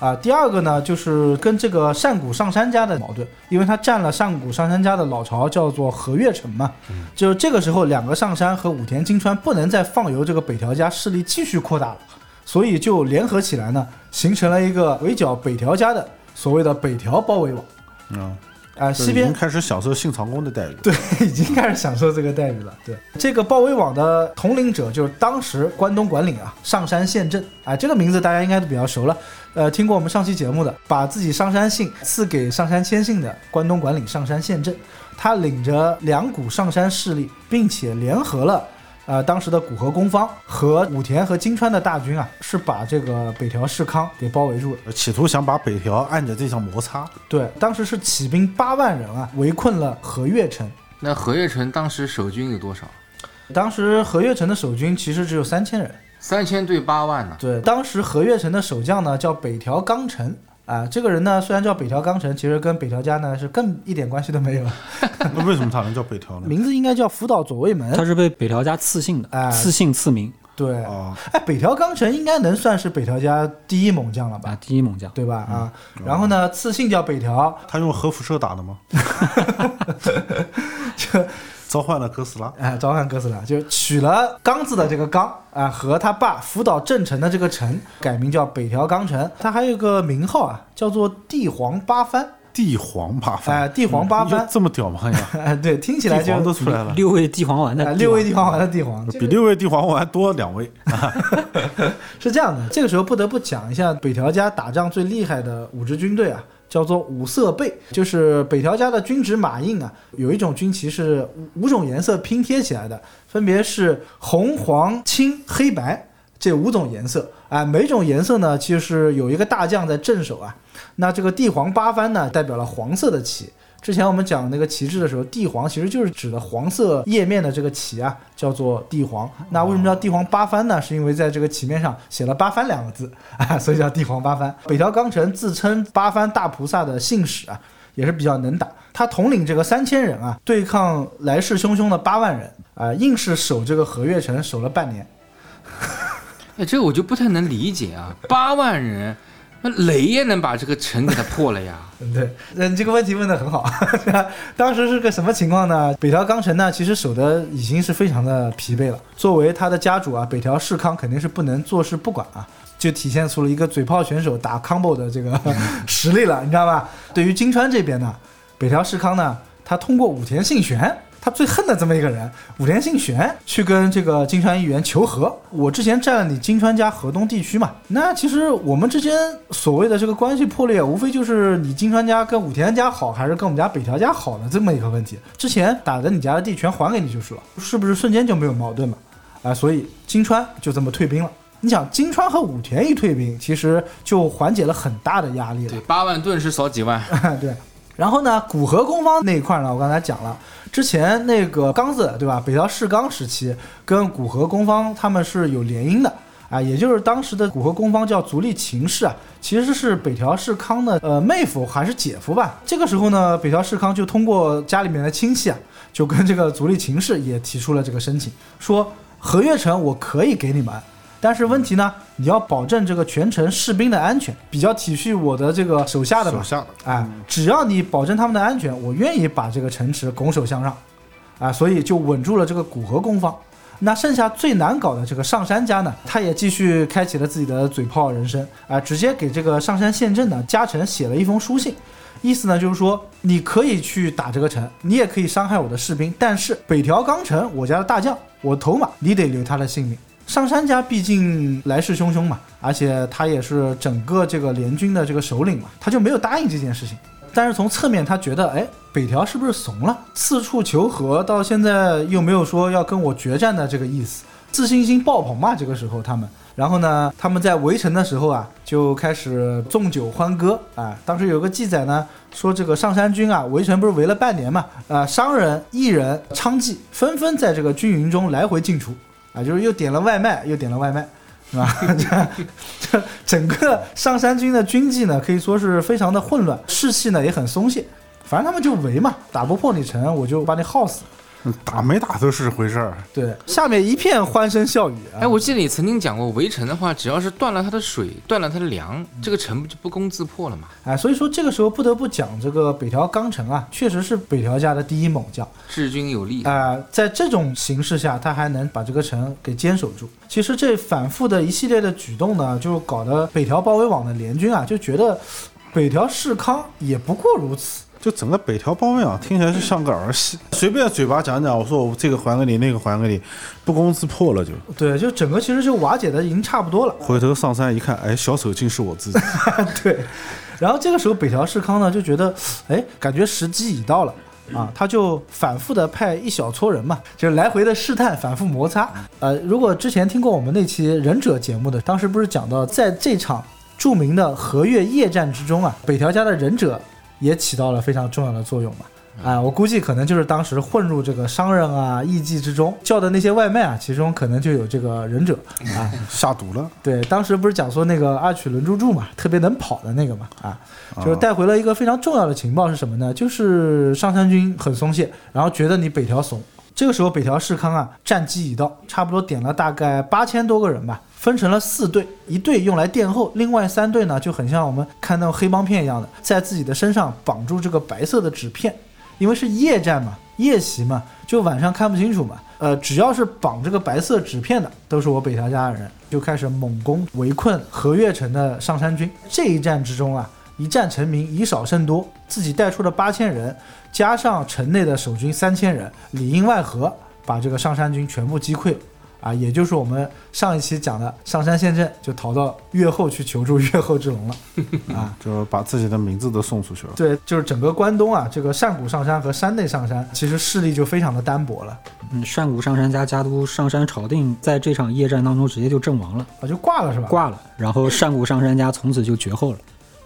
啊，第二个呢就是跟这个上谷上山家的矛盾，因为他占了上谷上山家的老巢，叫做和月城嘛。就这个时候，两个上山和武田金川不能再放由这个北条家势力继续扩大了，所以就联合起来呢，形成了一个围剿北条家的所谓的北条包围网。嗯，啊、就西边已经开始享受信长公的待遇。对，已经开始享受这个待遇了。对，这个包围网的统领者就是当时关东管领啊，上山宪政啊，这个名字大家应该都比较熟了。呃，听过我们上期节目的，把自己上山信赐给上山谦信的关东管领上山宪政，他领着两股上山势力，并且联合了。呃，当时的古河公方和武田和金川的大军啊，是把这个北条氏康给包围住了。企图想把北条按着这项摩擦，对，当时是起兵八万人啊，围困了和越城。那和越城当时守军有多少？当时和越城的守军其实只有三千人。三千对八万呢？对，当时和越城的守将呢叫北条纲成啊，这个人呢虽然叫北条纲成，其实跟北条家呢是更一点关系都没有，那为什么他能叫北条呢？名字应该叫福岛左卫门。他是被北条家赐姓的，哎赐姓赐名对，啊，哎，北条纲成应该能算是北条家第一猛将了吧？啊，第一猛将。对吧？啊，然后呢，赐姓叫北条，他用核辐射打的吗？这 召唤了哥斯拉，哎，召唤哥斯拉，就取了刚字的这个刚啊，和他爸福岛正成的这个成，改名叫北条刚成。他还有个名号啊，叫做帝皇八幡。帝皇八幡，哎，帝皇八幡，有这么屌吗？呀，哎，对，听起来就都出来了，六位帝皇丸的哎六位帝皇丸的帝皇，比六位帝皇丸多两位。是这样的，这个时候不得不讲一下北条家打仗最厉害的五支军队啊，叫做五色贝，就是北条家的军职马印啊，有一种军旗是五五种颜色拼贴起来的，分别是红、黄、青、黑白这五种颜色哎，每种颜色呢就是有一个大将在镇守啊。那这个帝皇八幡呢，代表了黄色的旗。之前我们讲那个旗帜的时候，帝皇其实就是指的黄色叶面的这个旗啊，叫做帝皇。那为什么叫帝皇八幡呢？是因为在这个旗面上写了“八幡”两个字啊，所以叫帝皇八幡。北条纲成自称八幡大菩萨的信使啊，也是比较能打。他统领这个三千人啊，对抗来势汹汹的八万人啊，硬是守这个和月城守了半年。哎，这个我就不太能理解啊，八万人，那雷也能把这个城给他破了呀？对，嗯，这个问题问得很好。当时是个什么情况呢？北条纲成呢，其实守的已经是非常的疲惫了。作为他的家主啊，北条氏康肯定是不能坐视不管啊，就体现出了一个嘴炮选手打 combo 的这个 实力了，你知道吧？对于金川这边呢，北条氏康呢，他通过武田信玄。他最恨的这么一个人，武田信玄去跟这个金川议员求和。我之前占了你金川家河东地区嘛，那其实我们之间所谓的这个关系破裂，无非就是你金川家跟武田家好，还是跟我们家北条家好的这么一个问题。之前打的你家的地全还给你就是了，是不是瞬间就没有矛盾嘛？啊，所以金川就这么退兵了。你想，金川和武田一退兵，其实就缓解了很大的压力了对，。八万顿是少几万。对，然后呢，古河攻方那一块呢，我刚才讲了，之前那个刚子对吧？北条氏纲时期跟古河攻方他们是有联姻的。啊，也就是当时的古河攻方叫足利秦氏啊，其实是北条氏康的呃妹夫还是姐夫吧。这个时候呢，北条氏康就通过家里面的亲戚啊，就跟这个足利秦氏也提出了这个申请，说和月城我可以给你们，但是问题呢，你要保证这个全城士兵的安全，比较体恤我的这个手下的嘛手。下的，哎，只要你保证他们的安全，我愿意把这个城池拱手相让，啊，所以就稳住了这个古河攻方。那剩下最难搞的这个上山家呢，他也继续开启了自己的嘴炮人生啊，直接给这个上山县镇呢加成写了一封书信，意思呢就是说你可以去打这个城，你也可以伤害我的士兵，但是北条纲成我家的大将，我头马，你得留他的性命。上山家毕竟来势汹汹嘛，而且他也是整个这个联军的这个首领嘛，他就没有答应这件事情。但是从侧面他觉得，哎，北条是不是怂了？四处求和，到现在又没有说要跟我决战的这个意思，自信心爆棚嘛。这个时候他们，然后呢，他们在围城的时候啊，就开始纵酒欢歌啊。当时有个记载呢，说这个上山军啊，围城不是围了半年嘛，啊，商人、艺人、娼妓纷纷在这个军营中来回进出。啊，就是又点了外卖，又点了外卖，是吧 这整个上山军的军纪呢，可以说是非常的混乱，士气呢也很松懈。反正他们就围嘛，打不破你城，我就把你耗死。打没打都是回事儿。对，下面一片欢声笑语啊。哎，我记得你曾经讲过，围城的话，只要是断了它的水，断了它的粮，这个城不就不攻自破了吗？哎，所以说这个时候不得不讲这个北条纲成啊，确实是北条家的第一猛将。治军有力。啊、在这种形势下，他还能把这个城给坚守住。其实这反复的一系列的举动呢，就搞得北条包围网的联军啊，就觉得北条氏康也不过如此。就整个北条包围啊听起来就像个儿戏，随便嘴巴讲讲，我说我这个还给你，那个还给你，不攻自破了就。对，就整个其实就瓦解的已经差不多了。回头上山一看，哎，小丑竟是我自己。对，然后这个时候北条氏康呢就觉得，哎，感觉时机已到了。啊，他就反复的派一小撮人嘛，就是来回的试探，反复摩擦。呃，如果之前听过我们那期忍者节目的，当时不是讲到，在这场著名的和月夜战之中啊，北条家的忍者也起到了非常重要的作用嘛。啊，我估计可能就是当时混入这个商人啊艺妓之中叫的那些外卖啊，其中可能就有这个忍者啊。下毒了，对，当时不是讲说那个二曲轮珠柱嘛，特别能跑的那个嘛，啊，就是带回了一个非常重要的情报是什么呢？就是上山军很松懈，然后觉得你北条怂。这个时候北条氏康啊，战机已到，差不多点了大概八千多个人吧，分成了四队，一队用来殿后，另外三队呢就很像我们看到黑帮片一样的，在自己的身上绑住这个白色的纸片，因为是夜战嘛，夜袭嘛，就晚上看不清楚嘛。呃，只要是绑这个白色纸片的，都是我北条家的人，就开始猛攻围困和月城的上山军。这一战之中啊，一战成名，以少胜多，自己带出了八千人，加上城内的守军三千人，里应外合，把这个上山军全部击溃了。啊，也就是我们上一期讲的上山县镇，就逃到越后去求助 越后之龙了。啊，就把自己的名字都送出去了。对，就是整个关东啊，这个上谷上山和山内上山，其实势力就非常的单薄了，嗯，上谷上山加家督上山朝定在这场夜战当中直接就阵亡了，啊，就挂了是吧？挂了。然后上谷上山家从此就绝后了，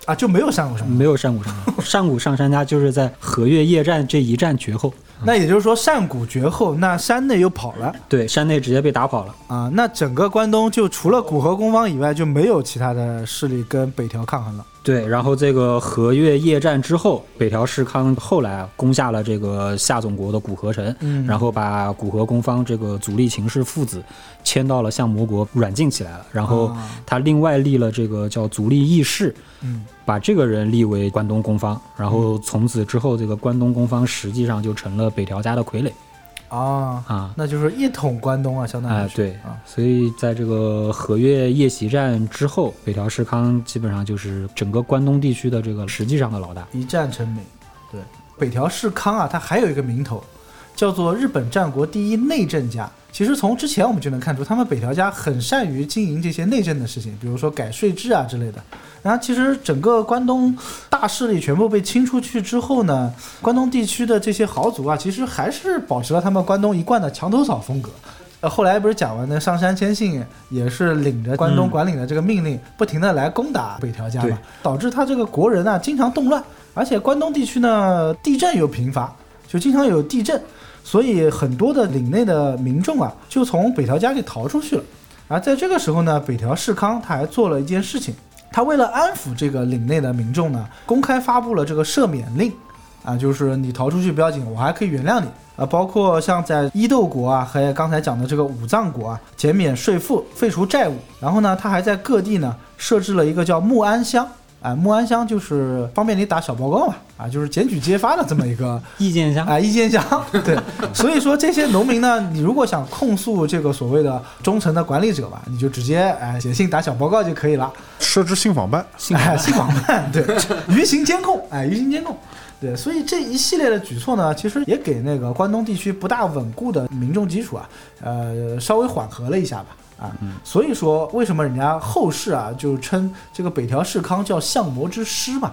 啊，就没有上谷上山。没有上谷上山，上谷上山家就是在和月夜战这一战绝后。那也就是说，上古绝后，那山内又跑了对，山内直接被打跑了。啊，那整个关东就除了古河攻方以外，就没有其他的势力跟北条抗衡了。对，然后这个和越夜战之后，北条氏康后来啊攻下了这个夏总国的古河城，嗯然后把古河公方这个足利晴氏父子迁到了相模国软禁起来了，然后啊他另外立了这个叫足利义士，嗯，把这个人立为关东公方，然后从此之后，这个关东公方实际上就成了北条家的傀儡啊，啊。那就是一统关东啊，相当于哎，是对啊，所以在这个和月夜袭战之后，北条氏康基本上就是整个关东地区的这个实际上的老大。一战成名。对，北条氏康啊，他还有一个名头，叫做日本战国第一内政家。其实从之前我们就能看出，他们北条家很善于经营这些内政的事情，比如说改税制啊之类的。然后其实整个关东大势力全部被清出去之后呢，关东地区的这些豪族啊，其实还是保持了他们关东一贯的墙头草风格。呃，后来不是讲完呢上杉谦信也是领着关东嗯管理的这个命令，不停的来攻打北条家嘛，导致他这个国人啊经常动乱，而且关东地区呢地震又频发，就经常有地震，所以很多的领内的民众啊就从北条家里逃出去了。而在这个时候呢，北条氏康他还做了一件事情，他为了安抚这个领内的民众呢，公开发布了这个赦免令，啊，就是你逃出去不要紧，我还可以原谅你啊。包括像在伊豆国啊，和刚才讲的这个武藏国啊，减免税赋、废除债务。然后呢，他还在各地呢设置了一个叫木安乡。啊，木安乡就是方便你打小报告嘛，啊，就是检举揭发的这么一个 意见箱，啊，意见箱，对，所以说这些农民呢，你如果想控诉这个所谓的中层的管理者吧，你就直接哎写信打小报告就可以了，设置信访办，哎，信访办，对，舆情监控，哎，舆情监控，对，所以这一系列的举措呢，其实也给那个关东地区不大稳固的民众基础啊，呃，稍微缓和了一下吧。啊，所以说为什么人家后世啊就称这个北条氏康叫相魔之师嘛？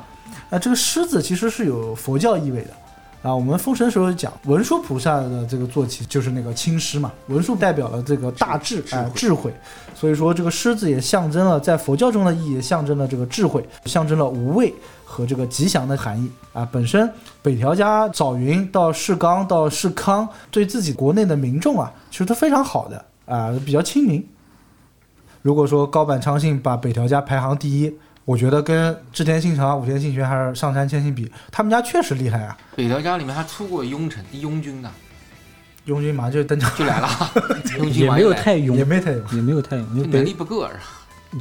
啊，这个狮子其实是有佛教意味的。啊，我们封神时候讲文殊菩萨的这个坐骑就是那个青狮嘛，文殊代表了这个大智啊、智慧，所以说这个狮子也象征了在佛教中的意义，象征了这个智慧，象征了无畏和这个吉祥的含义啊。本身北条家早云到世刚到世康，对自己国内的民众啊，其实都非常好的啊，比较亲民。如果说高坂昌信把北条家排行第一，我觉得跟织田信长、武田信玄还是上杉谦信比，他们家确实厉害啊。北条家里面还出过雍臣雍军呢，拥军马上就登场，就来了，雍军也没有马上来太勇也，没太有。也没有太勇，因为能力不够啊。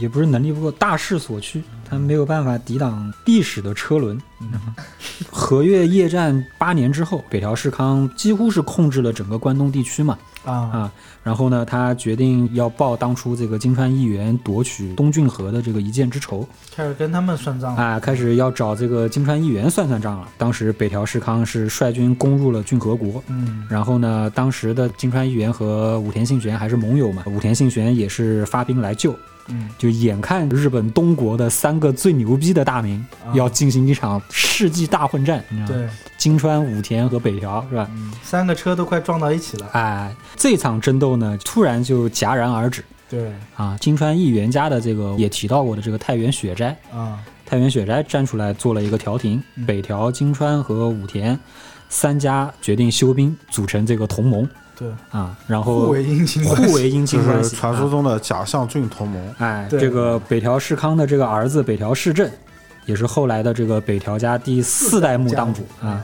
也不是能力不够，大势所趋，他没有办法抵挡历史的车轮。和越夜战八年之后，北条氏康几乎是控制了整个关东地区嘛，啊，啊，然后呢，他决定要报当初这个金川议员夺取东郡河的这个一箭之仇，开始跟他们算账了。啊，开始要找这个金川议员算算账了。当时北条氏康是率军攻入了郡河国，嗯，然后呢，当时的金川议员和武田信玄还是盟友嘛，武田信玄也是发兵来救，嗯，就眼看日本东国的三个最牛逼的大名啊。要进行一场世纪大混战，你知道吗？对，金川、武田和北条是吧？嗯，三个车都快撞到一起了。哎，这场争斗呢，突然就戛然而止对，啊！金川议员家的这个也提到过的这个太原雪斋，啊，太原雪斋站出来做了一个调停，嗯北条、金川和武田三家决定休兵，组成这个同盟对，啊，然后互为姻亲关系互为姻就是亲关系，啊传说中的假象郡同盟。哎，对这个北条氏康的这个儿子北条氏政，也是后来的这个北条家第四代目当主啊。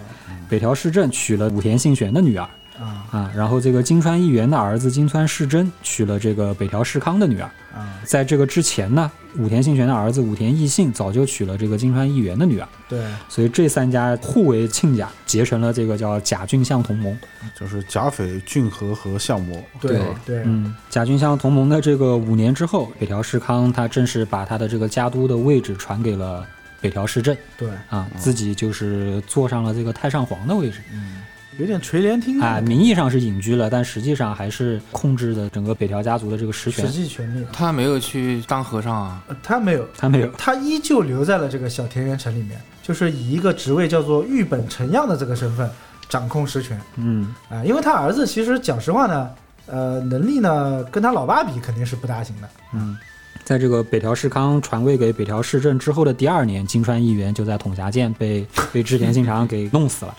北条氏政娶了武田信玄的女儿啊啊，然后这个金川议员的儿子金川世贞娶了这个北条氏康的女儿。啊，在这个之前呢，武田信玄的儿子武田义信早就娶了这个金川议员的女儿，对，所以这三家互为亲家，结成了这个叫甲郡相同盟。就是甲斐、骏河和相模。对，对，嗯，甲郡相同盟的这个五年之后，北条氏康他正式把他的这个家督的位置传给了北条氏政对，啊，自己就是坐上了这个太上皇的位置嗯有点垂帘听啊，名义上是隐居了，但实际上还是控制的整个北条家族的这个实权实。际权利。他没有去当和尚啊，呃他没有，他没有，他依旧留在了这个小田园城里面，就是以一个职位叫做御本城样的这个身份掌控实权嗯，啊、因为他儿子其实讲实话呢，呃，能力呢跟他老爸比肯定是不大行的。在这个北条氏康传位给北条氏政之后的第二年，金川议员就在统辖舰被 被织田信长给弄死了。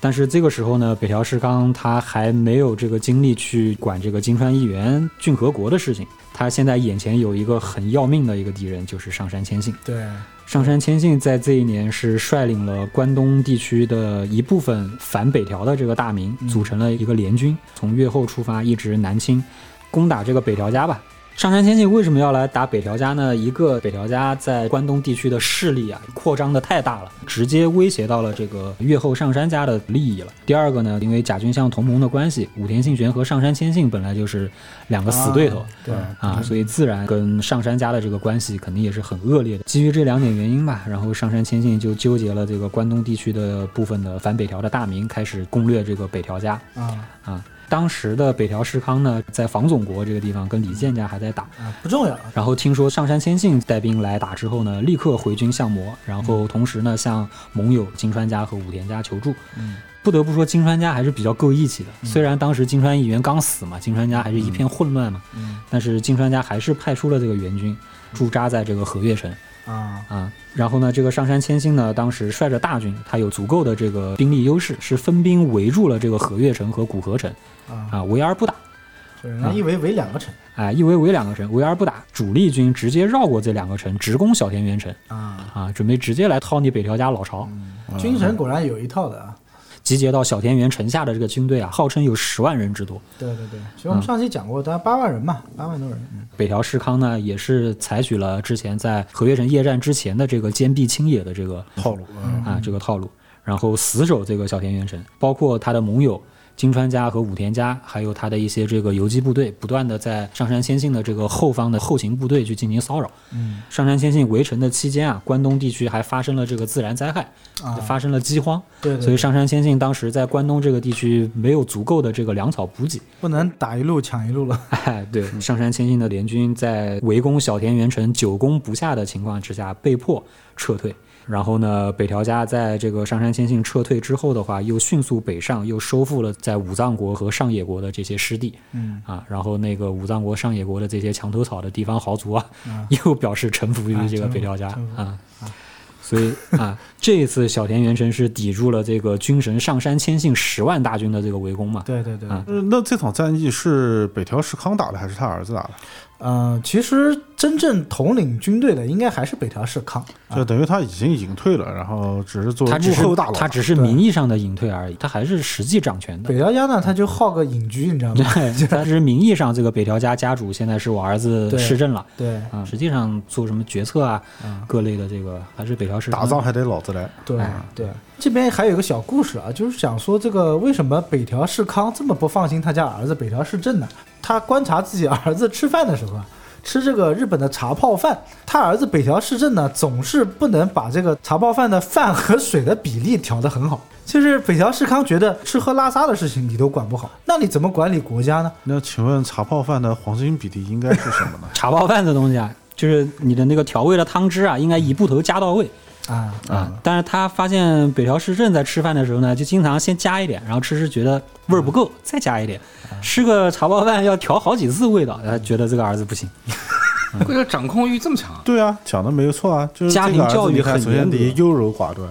但是这个时候呢，北条氏康他还没有这个精力去管这个金川议员郡和国的事情。他现在眼前有一个很要命的一个敌人，就是上杉谦信。对，上杉谦信在这一年是率领了关东地区的一部分反北条的这个大名，组成了一个联军，从越后出发，一直南侵，攻打这个北条家吧。上杉谦信为什么要来打北条家呢？一个北条家在关东地区的势力啊扩张的太大了，直接威胁到了这个越后上杉家的利益了。第二个呢，因为甲军相同盟的关系，武田信玄和上杉谦信本来就是两个死对头。啊对，啊，所以自然跟上杉家的这个关系肯定也是很恶劣的。基于这两点原因吧，然后上杉谦信就纠结了这个关东地区的部分的反北条的大名，开始攻略这个北条家啊啊。当时的北条氏康呢，在房总国这个地方跟李建家还在打，啊，不重要。然后听说上杉谦信带兵来打之后呢，立刻回军相模，然后同时呢向盟友金川家和武田家求助。嗯不得不说，金川家还是比较够义气的。虽然当时金川议员刚死嘛，金川家还是一片混乱嘛，嗯但是金川家还是派出了这个援军，驻扎在这个和越城啊，啊。然后呢，这个上杉谦信呢，当时率着大军，他有足够的这个兵力优势，是分兵围住了这个和越城和古河城啊，啊，围而不打。就人家一围围两个城哎，一围围两个城，围而不打，主力军直接绕过这两个城，直攻小田原城啊，啊，准备直接来掏你北条家老巢。军神果然有一套的啊。集结到小田园城下的这个军队啊，号称有十万人之多。对对对，其实我们上期讲过，大概八万人嘛，八万多人。嗯北条氏康呢，也是采取了之前在和越城夜战之前的这个坚壁清野的这个套路，嗯啊这个套路，然后死守这个小田园城，包括他的盟友金川家和武田家，还有他的一些这个游击部队，不断的在上杉谦信的这个后方的后勤部队去进行骚扰。嗯上杉谦信围城的期间啊，关东地区还发生了这个自然灾害，啊，发生了饥荒，对对，所以上杉谦信当时在关东这个地区没有足够的这个粮草补给。不能打一路抢一路了。哎，对，上杉谦信的联军在围攻小田原城久攻不下的情况之下，被迫撤退。然后呢，北条家在这个上杉谦信撤退之后的话，又迅速北上，又收复了在武藏国和上野国的这些失地嗯啊。然后那个武藏国、上野国的这些墙头草的地方豪族啊，啊 又表示臣服于啊这个北条家啊。所以啊，这一次小田原成是抵住了这个军神上山谦信十万大军的这个围攻嘛。对对对，啊呃那这场战役是北条时康打的，还是他儿子打的？嗯，其实真正统领军队的应该还是北条氏康。就等于他已经隐退了，然后只是做他只是幕后大佬。他只是名义上的隐退而已，他还是实际掌权的。北条家呢，他就好个隐居，你知道吗？对，他只是名义上这个北条家家主，现在是我儿子对摄政了对啊，实际上做什么决策啊，各类的这个还是北条氏打仗还得老子来。对哎对，这边还有一个小故事啊，就是想说这个为什么北条氏康这么不放心他家儿子北条氏政呢？他观察自己儿子吃饭的时候啊，吃这个日本的茶泡饭，他儿子北条氏政呢总是不能把这个茶泡饭的饭和水的比例调得很好。就是北条氏康觉得吃喝拉撒的事情你都管不好，那你怎么管理国家呢？那请问茶泡饭的黄金比例应该是什么呢？茶泡饭这东西啊，就是你的那个调味的汤汁啊，应该一步头加到位啊，啊。但是他发现北条氏政在吃饭的时候呢，就经常先加一点，然后吃吃觉得味儿不够，再加一点。吃个茶包饭要调好几次味道，他觉得这个儿子不行。这个掌控欲这么强，对啊，讲的没有错啊，就是家庭教育很首先优柔寡断，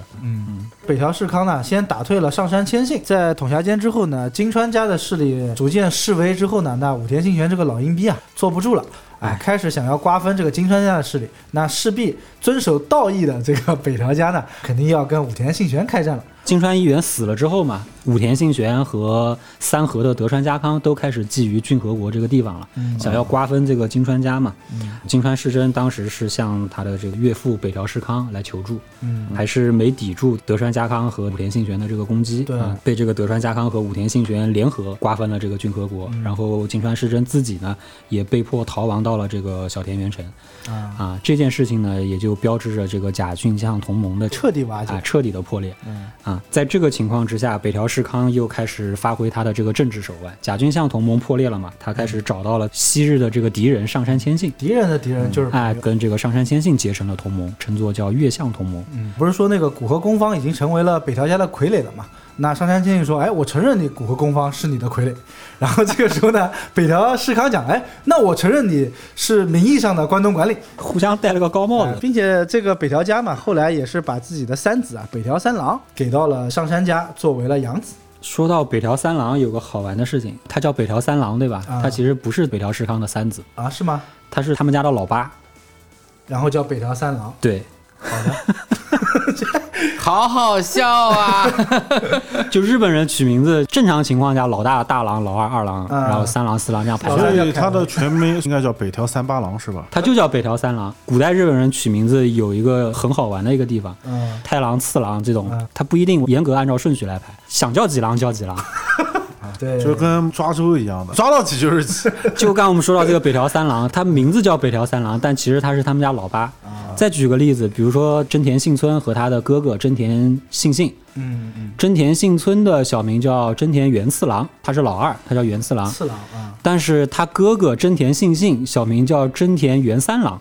北条氏康呢，先打退了上杉谦信，在统辖间之后呢，金川家的势力逐渐式微之后呢，那武田信玄这个老阴逼啊，坐不住了。哎，开始想要瓜分这个金川家的势力，那势必遵守道义的这个北条家呢，肯定要跟武田信玄开战了。金川义元死了之后嘛，武田信玄和三河的德川家康都开始觊觎骏河国这个地方了，想要瓜分这个金川家嘛。金川氏真当时是向他的这个岳父北条氏康来求助，嗯还是没抵住德川家康和武田信玄的这个攻击，对。啊被这个德川家康和武田信玄联合瓜分了这个骏河国，然后金川世贞自己呢也被迫逃亡到了这个小田原城，啊，啊，这件事情呢也就标志着这个甲郡相同盟的彻底瓦解啊，彻底的破裂。嗯啊，在这个情况之下，北条氏康又开始发挥他的这个政治手腕。甲郡相同盟破裂了嘛，他开始找到了昔日的这个敌人上杉谦信，敌人的敌人就是朋友哎，跟这个上杉谦信结成了同盟，称作叫越相同盟。嗯，不是说那个古河公方已经成为了北条家的傀儡了嘛？那上杉谦信说：“哎，我承认你古河公方是你的傀儡。”然后这个时候呢，北条氏康讲：“哎，那我承认你是名义上的关东管理。互相戴了个高帽子。哎并且这个北条家嘛，后来也是把自己的三子啊，北条三郎给到了上杉家，作为了养子。说到北条三郎，有个好玩的事情，他叫北条三郎，对吧？啊他其实不是北条氏康的三子，啊，是吗？他是他们家的老八。然后叫北条三郎。对，好的，好好笑啊！就日本人取名字，正常情况下，老大、大郎、老二、二郎，啊然后三郎、四郎这样排下来。所以他的全名应该叫北条三八郎是吧？他就叫北条三郎。古代日本人取名字有一个很好玩的一个地方，嗯，太郎、次郎这种嗯，他不一定严格按照顺序来排，想叫几郎叫几郎。对，就跟抓周一样的，抓到几就是几。就刚我们说到这个北条三郎，他名字叫北条三郎，但其实他是他们家老八。再举个例子，比如说真田幸村和他的哥哥真田幸信，嗯嗯，真田幸村的小名叫真田元次郎，他是老二，他叫元次郎。次郎啊。但是他哥哥真田幸信小名叫真田元三郎，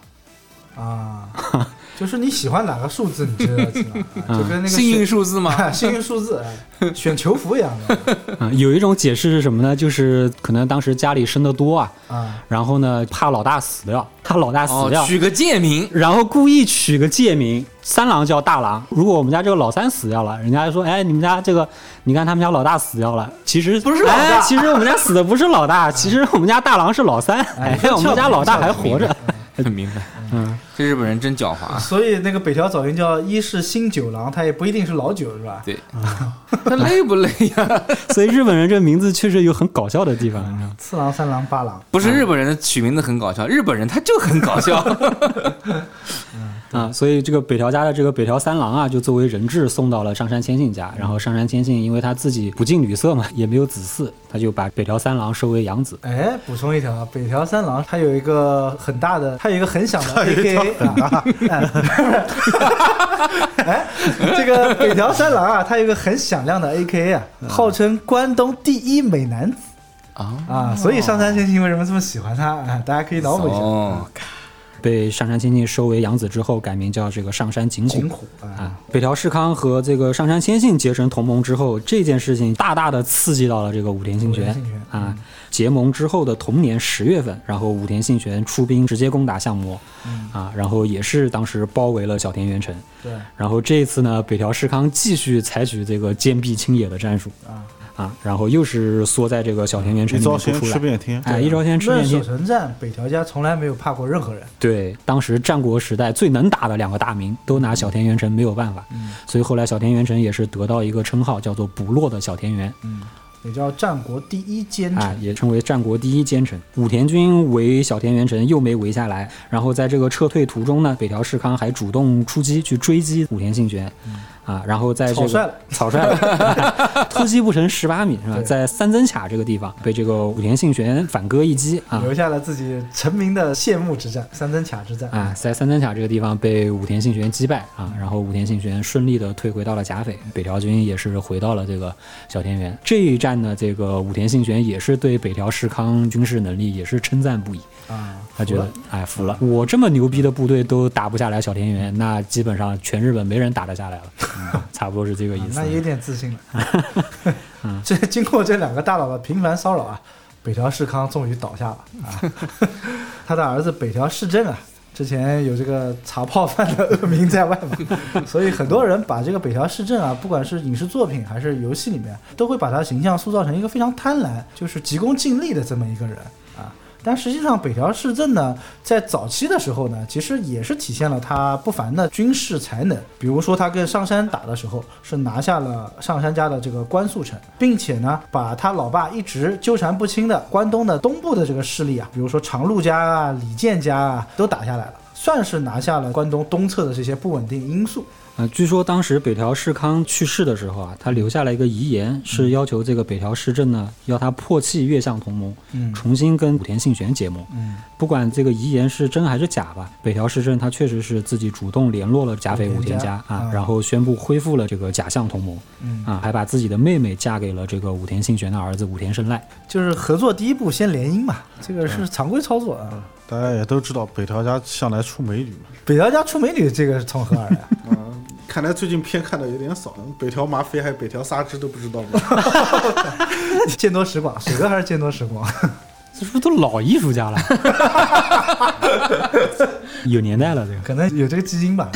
啊，就是你喜欢哪个数字，你就要几郎，啊就跟那个幸运数字嘛？幸运数字，哎选球服一样的 啊、有一种解释是什么呢？就是可能当时家里生的多啊，啊。然后呢怕老大死掉，怕老大死哦掉，，取个贱名，然后故意取个借名，三郎叫大郎。如果我们家这个老三死掉了，人家就说，哎，你们家这个，你看他们家老大死掉了，其实不是老大哎其实我们家死的不是老大，其实我们家大郎是老三，哎，我们家老大还活着。很明白。嗯，这日本人真狡猾。所以那个北条早云叫一是新九郎，他也不一定是老九，是吧？对，他累不累呀？所以日本人这名字确实有很搞笑的地方，你知道吗？次郎、三郎、八郎，不是日本人的取名字很搞笑，日本人他就很搞笑。啊，所以这个北条家的这个北条三郎啊，就作为人质送到了上杉谦信家。然后上杉谦信因为他自己不近女色嘛，也没有子嗣，他就把北条三郎收为养子。哎，补充一条啊，北条三郎他有一个很大的，他有一个很响的 AKA 啊，哎，这个北条三郎啊，他有一个很响亮的 AKA 啊，号称关东第一美男子啊啊，所以上杉谦信为什么这么喜欢他啊？大家可以脑补一下。哦，被上杉谦信收为养子之后，改名叫这个上杉景虎景。虎啊啊，北条氏康和这个上杉谦信结成同盟之后，这件事情大大的刺激到了这个武田信玄啊。结盟之后的同年十月份，然后武田信玄出兵直接攻打相模，嗯啊，然后也是当时包围了小田原城。对然后这一次呢，北条氏康继续采取这个坚壁清野的战术啊，啊，然后又是缩在这个小田原城里一招鲜面不出来。吃遍天。哎，一招鲜吃遍论守天。城战，北条家从来没有怕过任何人。对，当时战国时代最能打的两个大名都拿小田原城没有办法，嗯所以后来小田原城也是得到一个称号，叫做不落的小田园。嗯，也叫战国第一奸啊，臣。也称为战国第一奸臣。武田军围小田原城又没围下来，然后在这个撤退途中呢，北条氏康还主动出击去追击武田信玄。啊，然后在这个草率了 草率了，突击不成十八米是吧？在三增卡这个地方被这个武田信玄反戈一击啊留下了自己成名的谢幕之战——三增卡之战。啊，在三增卡这个地方被武田信玄击败啊，然后武田信玄顺利的退回到了甲斐，北条军也是回到了这个小田园。这一战呢，这个武田信玄也是对北条氏康军事能力也是称赞不已。啊，他觉得，哎，服了，我这么牛逼的部队都打不下来小田园，那基本上全日本没人打得下来了，嗯、差不多是这个意思。啊那有点自信了。这经过这两个大佬的频繁骚扰啊，北条氏康终于倒下了啊。他的儿子北条氏政啊，之前有这个茶泡饭的恶名在外嘛，所以很多人把这个北条氏政啊，不管是影视作品还是游戏里面，都会把他形象塑造成一个非常贪婪，就是急功近利的这么一个人啊。但实际上，北条氏政呢，在早期的时候呢，其实也是体现了他不凡的军事才能。比如说，他跟上山打的时候，是拿下了上山家的这个关宿城，并且呢，把他老爸一直纠缠不清的关东的东部的这个势力啊，比如说长陆家啊、李建家啊，都打下来了，算是拿下了关东东侧的这些不稳定因素。呃，据说当时北条氏康去世的时候啊，他留下了一个遗言，是要求这个北条氏政呢，要他破弃越相同盟，嗯重新跟武田信玄结盟。嗯，不管这个遗言是真还是假吧，北条氏政他确实是自己主动联络了甲斐武田家啊武田家啊，然后宣布恢复了这个假相同盟嗯啊，还把自己的妹妹嫁给了这个武田信玄的儿子武田胜赖。就是合作第一步先联姻嘛，这个是常规操作啊。大家也都知道，北条家向来出美女嘛。北条家出美女，这个是从何而来？嗯，看来最近片看的有点少，北条麻妃还有北条纱织都不知道吗？见多识广，水哥还是见多识广。这是不是都老艺术家了？有年代了，这个。可能有这个基因吧。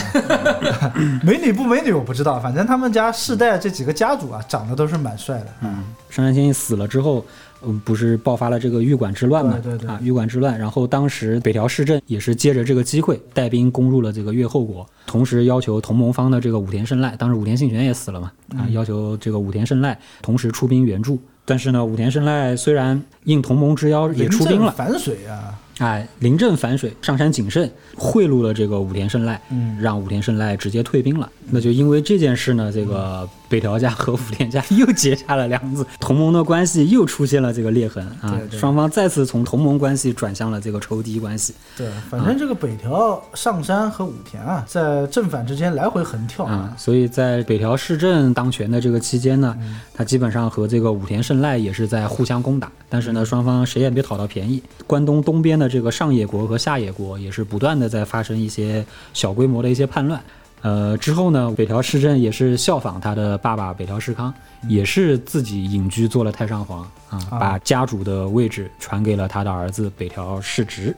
美女不美女我不知道，反正他们家世代这几个家主啊，长得都是蛮帅的。嗯，上杉谦信死了之后，嗯，不是爆发了这个玉馆之乱嘛？对对对啊，玉馆之乱。然后当时北条氏政也是借着这个机会带兵攻入了这个越后国，同时要求同盟方的这个武田胜赖，当时武田信玄也死了嘛，嗯啊，要求这个武田胜赖同时出兵援助。但是呢，武田胜赖虽然应同盟之邀也出兵了，反水啊，哎，临阵反水，上山谨慎贿赂了这个武田胜赖，嗯让武田胜赖直接退兵了。那就因为这件事呢，这个北条家和武田家 又结下了梁子，同盟的关系又出现了这个裂痕啊对，对双方再次从同盟关系转向了这个仇敌关系对，反正这个北条、上山和武田啊，在正反之间来回横跳啊。所以在北条氏政当权的这个期间呢，嗯他基本上和这个武田胜赖也是在互相攻打，但是呢，双方谁也没讨到便宜。关东东边的这个上野国和下野国也是不断的在发生一些小规模的一些叛乱。呃，之后呢，北条氏政也是效仿他的爸爸北条氏康，也是自己隐居做了太上皇啊，啊把家主的位置传给了他的儿子北条氏直。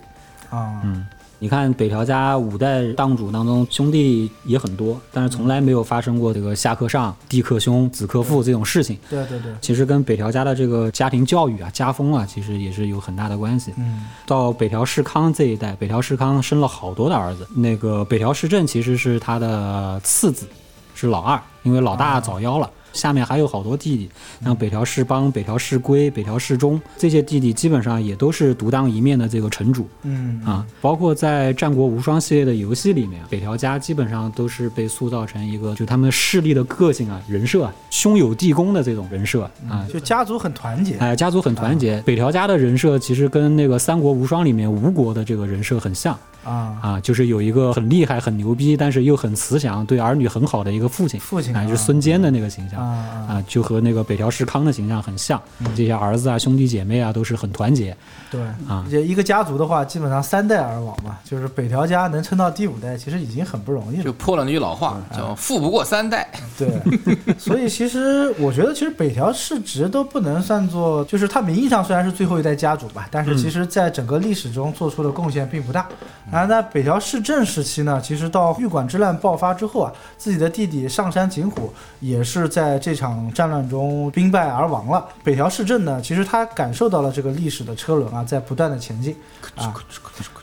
啊，嗯，你看北条家五代当主当中兄弟也很多，但是从来没有发生过这个下克上、弟克兄、子克父这种事情。对对对，其实跟北条家的这个家庭教育啊、家风啊，其实也是有很大的关系。嗯到北条氏康这一代，北条氏康生了好多的儿子。那个北条氏政其实是他的次子，是老二，因为老大早夭了。下面还有好多弟弟，像北条氏邦、北条氏归、北条氏忠这些弟弟，基本上也都是独当一面的这个城主嗯啊。包括在《战国无双》系列的游戏里面，北条家基本上都是被塑造成一个就他们势力的个性啊、人设啊，兄友弟恭的这种人设啊。就家族很团结。哎，家族很团结。北条家的人设其实跟那个《三国无双》里面吴国的这个人设很像啊，啊，就是有一个很厉害、很牛逼，但是又很慈祥，对儿女很好的一个父亲，哎，父亲啊就是孙坚的那个形象。象啊啊，就和那个北条氏康的形象很像，这些儿子啊、兄弟姐妹啊都是很团结对啊。这一个家族的话，基本上三代而亡嘛，就是北条家能撑到第五代，其实已经很不容易了。就。破了那句老话，叫“富不过三代 对，所以其实我觉得，其实北条氏直都不能算作，就是他名义上虽然是最后一代家主吧，但是其实在整个历史中做出的贡献并不大。然后在北条氏政时期呢，其实到玉馆之乱爆发之后啊，自己的弟弟上杉景虎也是在在这场战乱中兵败而亡了。北条氏政呢，其实他感受到了这个历史的车轮啊在不断的前进啊，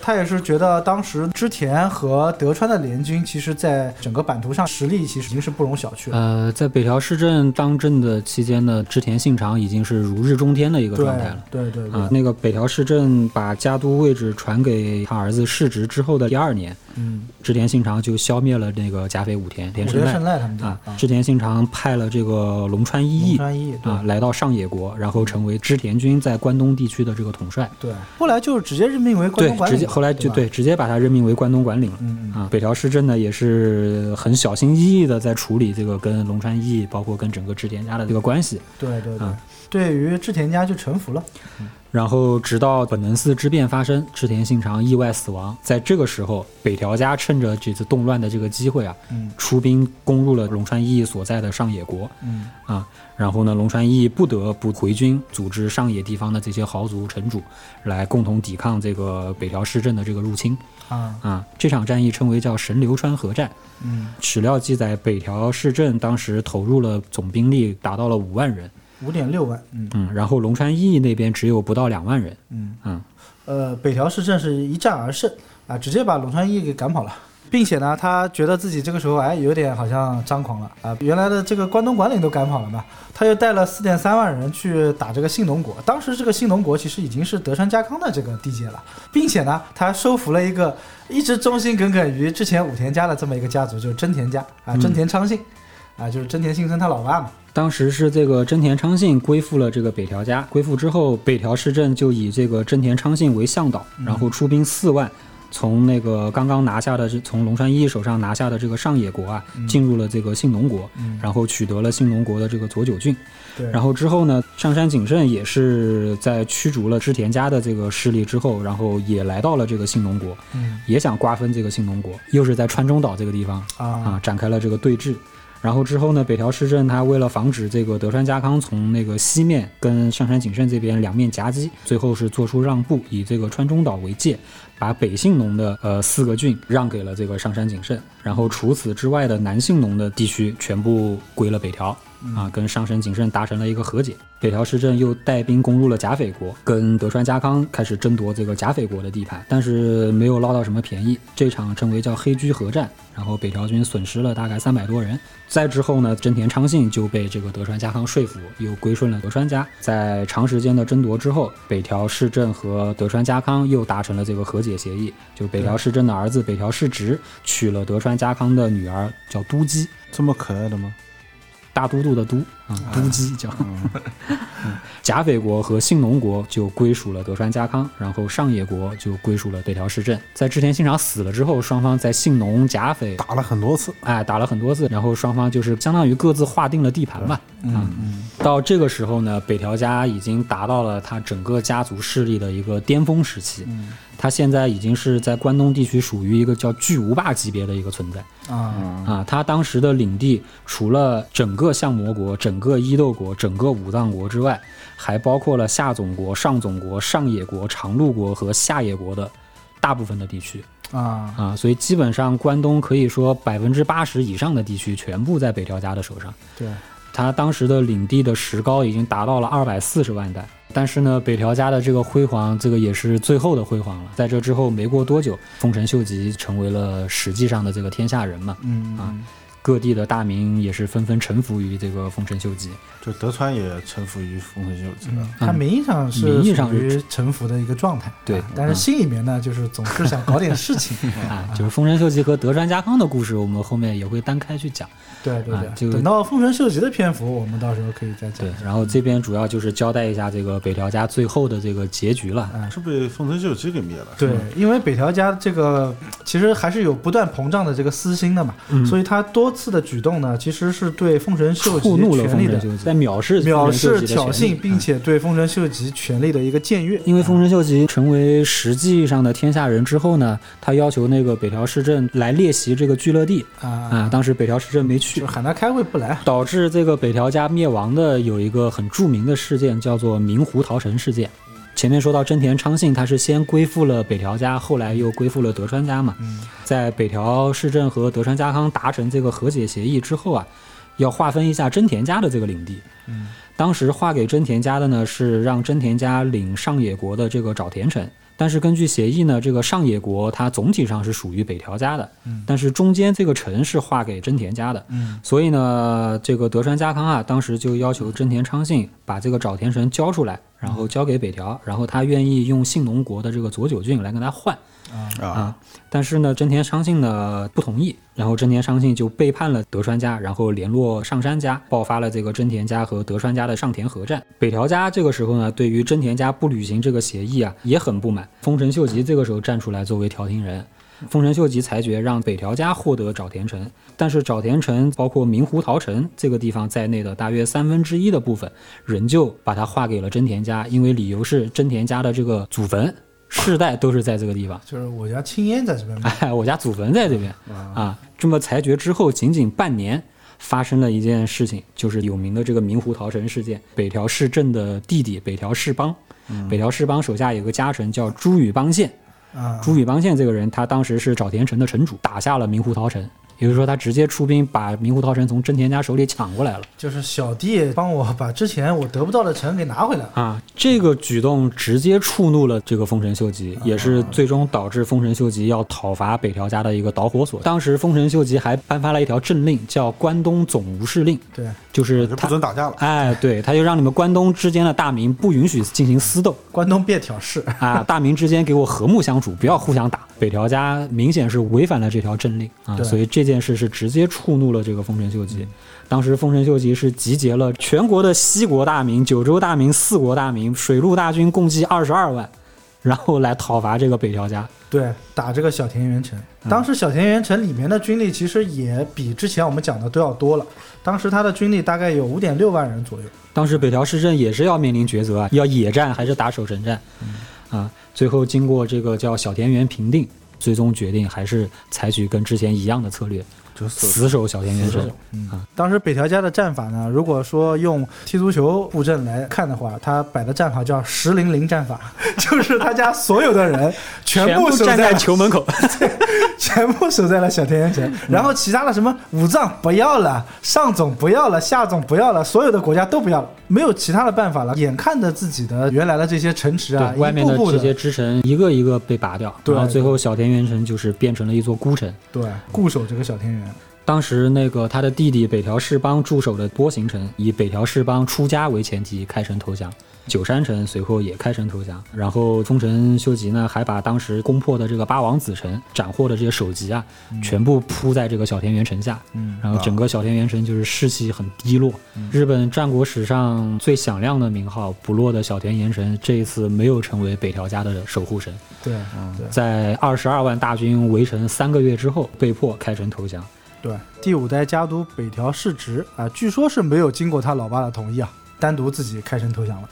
他也是觉得当时织田和德川的联军，其实在整个版图上实力其实已经是不容小觑了。呃，在北条氏政当政的期间呢，织田信长已经是如日中天的一个状态了。对对对，啊，那个北条氏政把家督位置传给他儿子世直之后的第二年，嗯，织田信长就消灭了那个甲斐武田田胜赖赖他们家啊。织田信长派了这个龙川一义龙川一义啊来到上野国，然后成为织田军在关东地区的这个统帅。对，后来就直接任命为关东，管理对，直接后来就对，直接把他任命为关东管领了。嗯嗯啊，北条氏政呢也是很小心翼翼的在处理这个跟龙川一义，包括跟整个织田家的这个关系。对对对啊，对于织田家就臣服了。然后直到本能寺之变发生，织田信长意外死亡，在这个时候，北条家趁着这次动乱的这个机会啊，嗯出兵攻入了龙川一义所在的上野国嗯啊。然后呢，龙川一义不得不回军，组织上野地方的这些豪族城主来共同抵抗这个北条氏政的这个入侵啊啊。这场战役称为叫神流川河战。嗯，史料记载，北条氏政当时投入了总兵力达到了五万人，五点六万。嗯嗯，然后龙川一义那边只有不到两万人，嗯嗯。呃，北条氏政是一战而胜啊，直接把龙川一义给赶跑了。并且呢，他觉得自己这个时候哎有点好像张狂了啊！原来的这个关东管领都赶跑了嘛，他又带了四点三万人去打这个信浓国。当时这个信浓国其实已经是德川家康的这个地界了，并且呢，他收服了一个一直忠心耿耿于之前武田家的这么一个家族，就是真田家啊，真田昌信啊，就是真田幸村他老爸嘛。当时是这个真田昌信归附了这个北条家，归附之后，北条氏政就以这个真田昌信为向导，然后出兵四万，从那个刚刚拿下的这从龙川一手上拿下的这个上野国啊，进入了这个信浓国，嗯然后取得了信浓国的这个佐久郡。对，然后之后呢，上山景胜也是在驱逐了织田家的这个势力之后，然后也来到了这个信浓国，嗯也想瓜分这个信浓国，又是在川中岛这个地方啊啊展开了这个对峙。然后之后呢，北条氏政他为了防止这个德川家康从那个西面跟上杉景胜这边两面夹击，最后是做出让步，以这个川中岛为界，把北信浓的呃四个郡让给了这个上杉景胜，然后除此之外的南信浓的地区全部归了北条。啊，跟上神景胜达成了一个和解。北条氏政又带兵攻入了甲斐国，跟德川家康开始争夺这个甲斐国的地盘，但是没有捞到什么便宜。这场称为叫黑居合战，然后北条军损失了大概三百多人。再之后呢，真田昌信就被这个德川家康说服，又归顺了德川家。在长时间的争夺之后，北条氏政和德川家康又达成了这个和解协议，就北条氏政的儿子北条氏直娶了德川家康的女儿，叫都姬。这么可爱的吗？大都督的都啊，都基叫。嗯 甲斐国和信浓国就归属了德川家康，然后上野国就归属了北条氏政。在织田信长死了之后，双方在信浓、甲斐打了很多次，哎打了很多次，然后双方就是相当于各自划定了地盘嘛。嗯嗯到这个时候呢，北条家已经达到了他整个家族势力的一个巅峰时期。嗯他现在已经是在关东地区属于一个叫巨无霸级别的一个存在。啊。啊，他当时的领地除了整个相模国、整个伊豆国、整个武藏国之外，还包括了下总国、上总国、上野国、长鹿国和下野国的大部分的地区。啊。啊，所以基本上关东可以说百分之八十以上的地区全部在北条家的手上。对。他当时的领地的石膏已经达到了二百四十万担，但是呢，北条家的这个辉煌，这个也是最后的辉煌了。在这之后没过多久，丰臣秀吉成为了实际上的这个天下人嘛，嗯啊各地的大名也是纷纷臣服于这个丰臣秀吉。就德川也臣服于丰臣秀吉了。嗯，他名义上是名义上属于臣服的一个状态，对啊但是心里面呢，就是总是想搞点事情，啊，就是丰臣秀吉和德川家康的故事，我们后面也会单开去讲。对对对，啊就等到丰臣秀吉的篇幅，我们到时候可以再讲对。，然后这边主要就是交代一下这个北条家最后的这个结局了。嗯是被丰臣秀吉给灭了。对，因为北条家这个其实还是有不断膨胀的这个私心的嘛，嗯所以他多次的举动呢，其实是对丰臣秀吉触怒了权力的在藐视藐视、挑衅，并且对丰臣秀吉权力的一个僭越。因为丰臣秀吉成为实际上的天下人之后呢，他要求那个北条氏政来列席这个聚乐地啊，啊，当时北条氏政没去就，喊他开会不来。导致这个北条家灭亡的有一个很著名的事件，叫做明湖桃城事件。前面说到真田昌信，他是先归附了北条家，后来又归附了德川家嘛。嗯在北条氏政和德川家康达成这个和解协议之后啊，要划分一下真田家的这个领地。嗯，当时划给真田家的呢是让真田家领上野国的这个沼田城，但是根据协议呢，这个上野国它总体上是属于北条家的，嗯。但是中间这个城是划给真田家的。嗯。所以呢，这个德川家康啊，当时就要求真田昌信把这个沼田城交出来，然后交给北条，然后他愿意用信浓国的这个佐久郡来跟他换啊，啊。但是呢，真田昌信呢不同意，然后真田昌信就背叛了德川家，然后联络上杉家，爆发了这个真田家和德川家的上田合战。北条家这个时候呢，对于真田家不履行这个协议啊，也很不满。丰臣秀吉这个时候站出来作为调停人。丰臣秀吉裁决让北条家获得沼田城，但是沼田城包括明湖桃城这个地方在内的大约三分之一的部分，仍旧把它划给了真田家，因为理由是真田家的这个祖坟世代都是在这个地方。就是我家青烟在这边卖。哎，我家祖坟在这边啊。这么裁决之后，仅仅半年，发生了一件事情，就是有名的这个明湖桃城事件。北条氏政的弟弟北条氏邦，北条氏邦手下有个家臣叫朱羽邦宪。啊，朱羽邦宪这个人，他当时是沼田城的城主，打下了明湖桃城，也就是说，他直接出兵把明湖桃城从真田家手里抢过来了。就是小弟帮我把之前我得不到的城给拿回来了。啊，这个举动直接触怒了这个丰臣秀吉，也是最终导致丰臣秀吉要讨伐北条家的一个导火索。当时丰臣秀吉还颁发了一条政令，叫关东总无事令，对，就是就不。准打架了。哎，对，他就让你们关东之间的大名不允许进行私斗关东别挑事。啊，大明之间给我和睦相处，不要互相打。北条家明显是违反了这条政令啊，所以这件事是直接触怒了这个丰臣秀吉。当时丰臣秀吉是集结了全国的西国大名、九州大名、四国大名、水陆大军，共计二十二万，然后来讨伐这个北条家。对，打这个小田园城。嗯当时小田园城里面的军力其实也比之前我们讲的都要多了。当时他的军力大概有五点六万人左右。当时北条氏政也是要面临抉择啊，要野战还是打守城战，啊，最后经过这个叫小田园评定，最终决定还是采取跟之前一样的策略，就死守小田原城。当时北条家的战法呢，如果说用踢足球布阵来看的话，他摆的战法叫十零零战法，就是他家所有的人全部守站在球门口，全部守在了小田园城，然后其他的什么武藏不要了，上总不要了，下总不要了，所有的国家都不要了，没有其他的办法了。眼看着自己的原来的这些城池啊，外面一步步的这些支城一个一个被拔掉，对然后最后小田园城就是变成了一座孤城。对固守这个小田园。当时那个他的弟弟北条氏邦驻守的波形城，以北条氏邦出家为前提开城投降。九山城随后也开城投降，然后丰臣秀吉呢，还把当时攻破的这个八王子城斩获的这些首级啊，全部铺在这个小田原城下，嗯然后整个小田原城就是士气很低落。日本战国史上最响亮的名号不落的小田原城，这一次没有成为北条家的守护神，对，对。在二十二万大军围城三个月之后，被迫开城投降。对，第五代家督北条氏直啊，据说是没有经过他老爸的同意啊，单独自己开城投降了。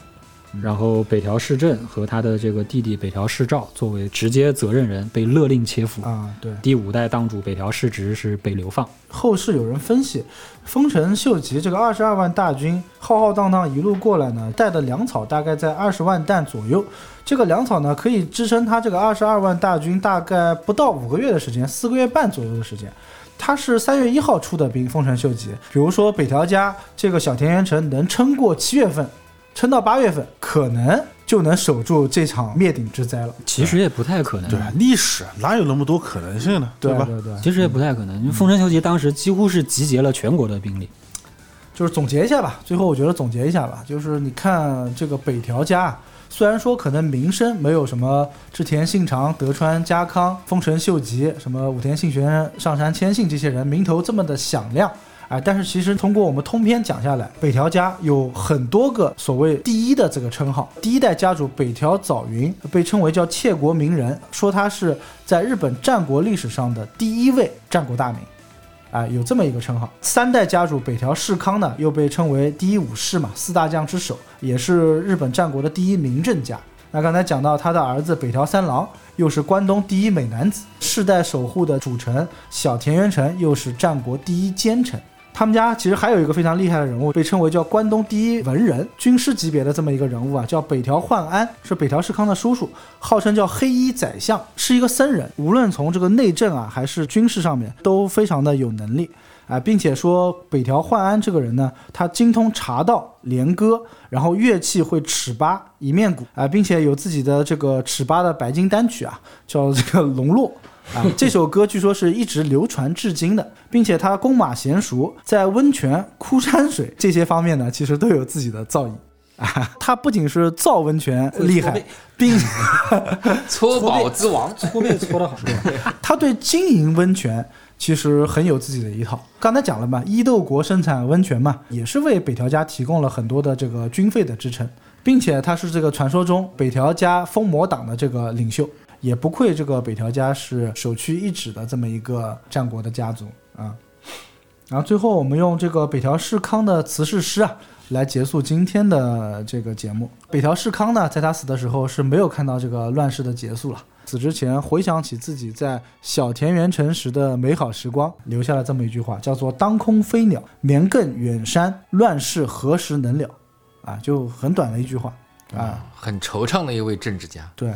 然后北条氏政和他的这个弟弟北条氏照作为直接责任人被勒令切腹。啊，对。第五代当主北条氏直是被流放。后世有人分析，丰臣秀吉这个二十二万大军浩浩荡荡一路过来呢，带的粮草大概在二十万担左右。这个粮草呢，可以支撑他这个二十二万大军大概不到五个月的时间，四个月半左右的时间。他是三月一号出的兵，丰臣秀吉。比如说北条家这个小田园城能撑过七月份，撑到八月份，可能就能守住这场灭顶之灾了。其实也不太可能。对，历史哪有那么多可能性呢？吧？对对对，其实也不太可能。因为丰臣秀吉当时几乎是集结了全国的兵力。就是总结一下吧，最后我觉得总结一下吧，就是你看这个北条家，虽然说可能名声没有什么织田信长、德川家康、丰臣秀吉、什么武田信玄、上杉谦信这些人名头这么的响亮。啊，但是其实通过我们通篇讲下来，北条家有很多个所谓第一的这个称号。第一代家主北条早云被称为叫窃国名人，说他是在日本战国历史上的第一位战国大名。啊，有这么一个称号。三代家主北条氏康呢，又被称为第一武士嘛，四大将之首，也是日本战国的第一名政家。那刚才讲到他的儿子北条三郎，又是关东第一美男子，世代守护的主城小田园城，又是战国第一奸臣。他们家其实还有一个非常厉害的人物，被称为叫关东第一文人，军师级别的这么一个人物啊，叫北条焕安，是北条氏康的叔叔，号称叫黑衣宰相，是一个僧人，无论从这个内政啊还是军事上面都非常的有能力啊，并且说北条焕安这个人呢，他精通茶道、连歌，然后乐器会尺八、一面鼓啊，并且有自己的这个尺八的白金单曲啊，叫这个龙落。啊，这首歌据说是一直流传至今的，并且他弓马娴熟，在温泉、枯山水这些方面呢，其实都有自己的造诣。啊，他不仅是造温泉厉害，并 搓宝之王，搓背搓得好。他对经营温泉其实很有自己的一套。刚才讲了嘛，伊豆国生产温泉嘛，也是为北条家提供了很多的这个军费的支撑，并且他是这个传说中北条家封魔党的这个领袖。也不愧这个北条家是首屈一指的这么一个战国的家族啊。然后最后我们用这个北条氏康的辞世诗啊，来结束今天的这个节目。北条氏康呢，在他死的时候是没有看到这个乱世的结束了。死之前回想起自己在小田园城时的美好时光，留下了这么一句话，叫做“当空飞鸟，绵亘远山，乱世何时能了？”啊，就很短的一句话。啊，很惆怅的一位政治家。对。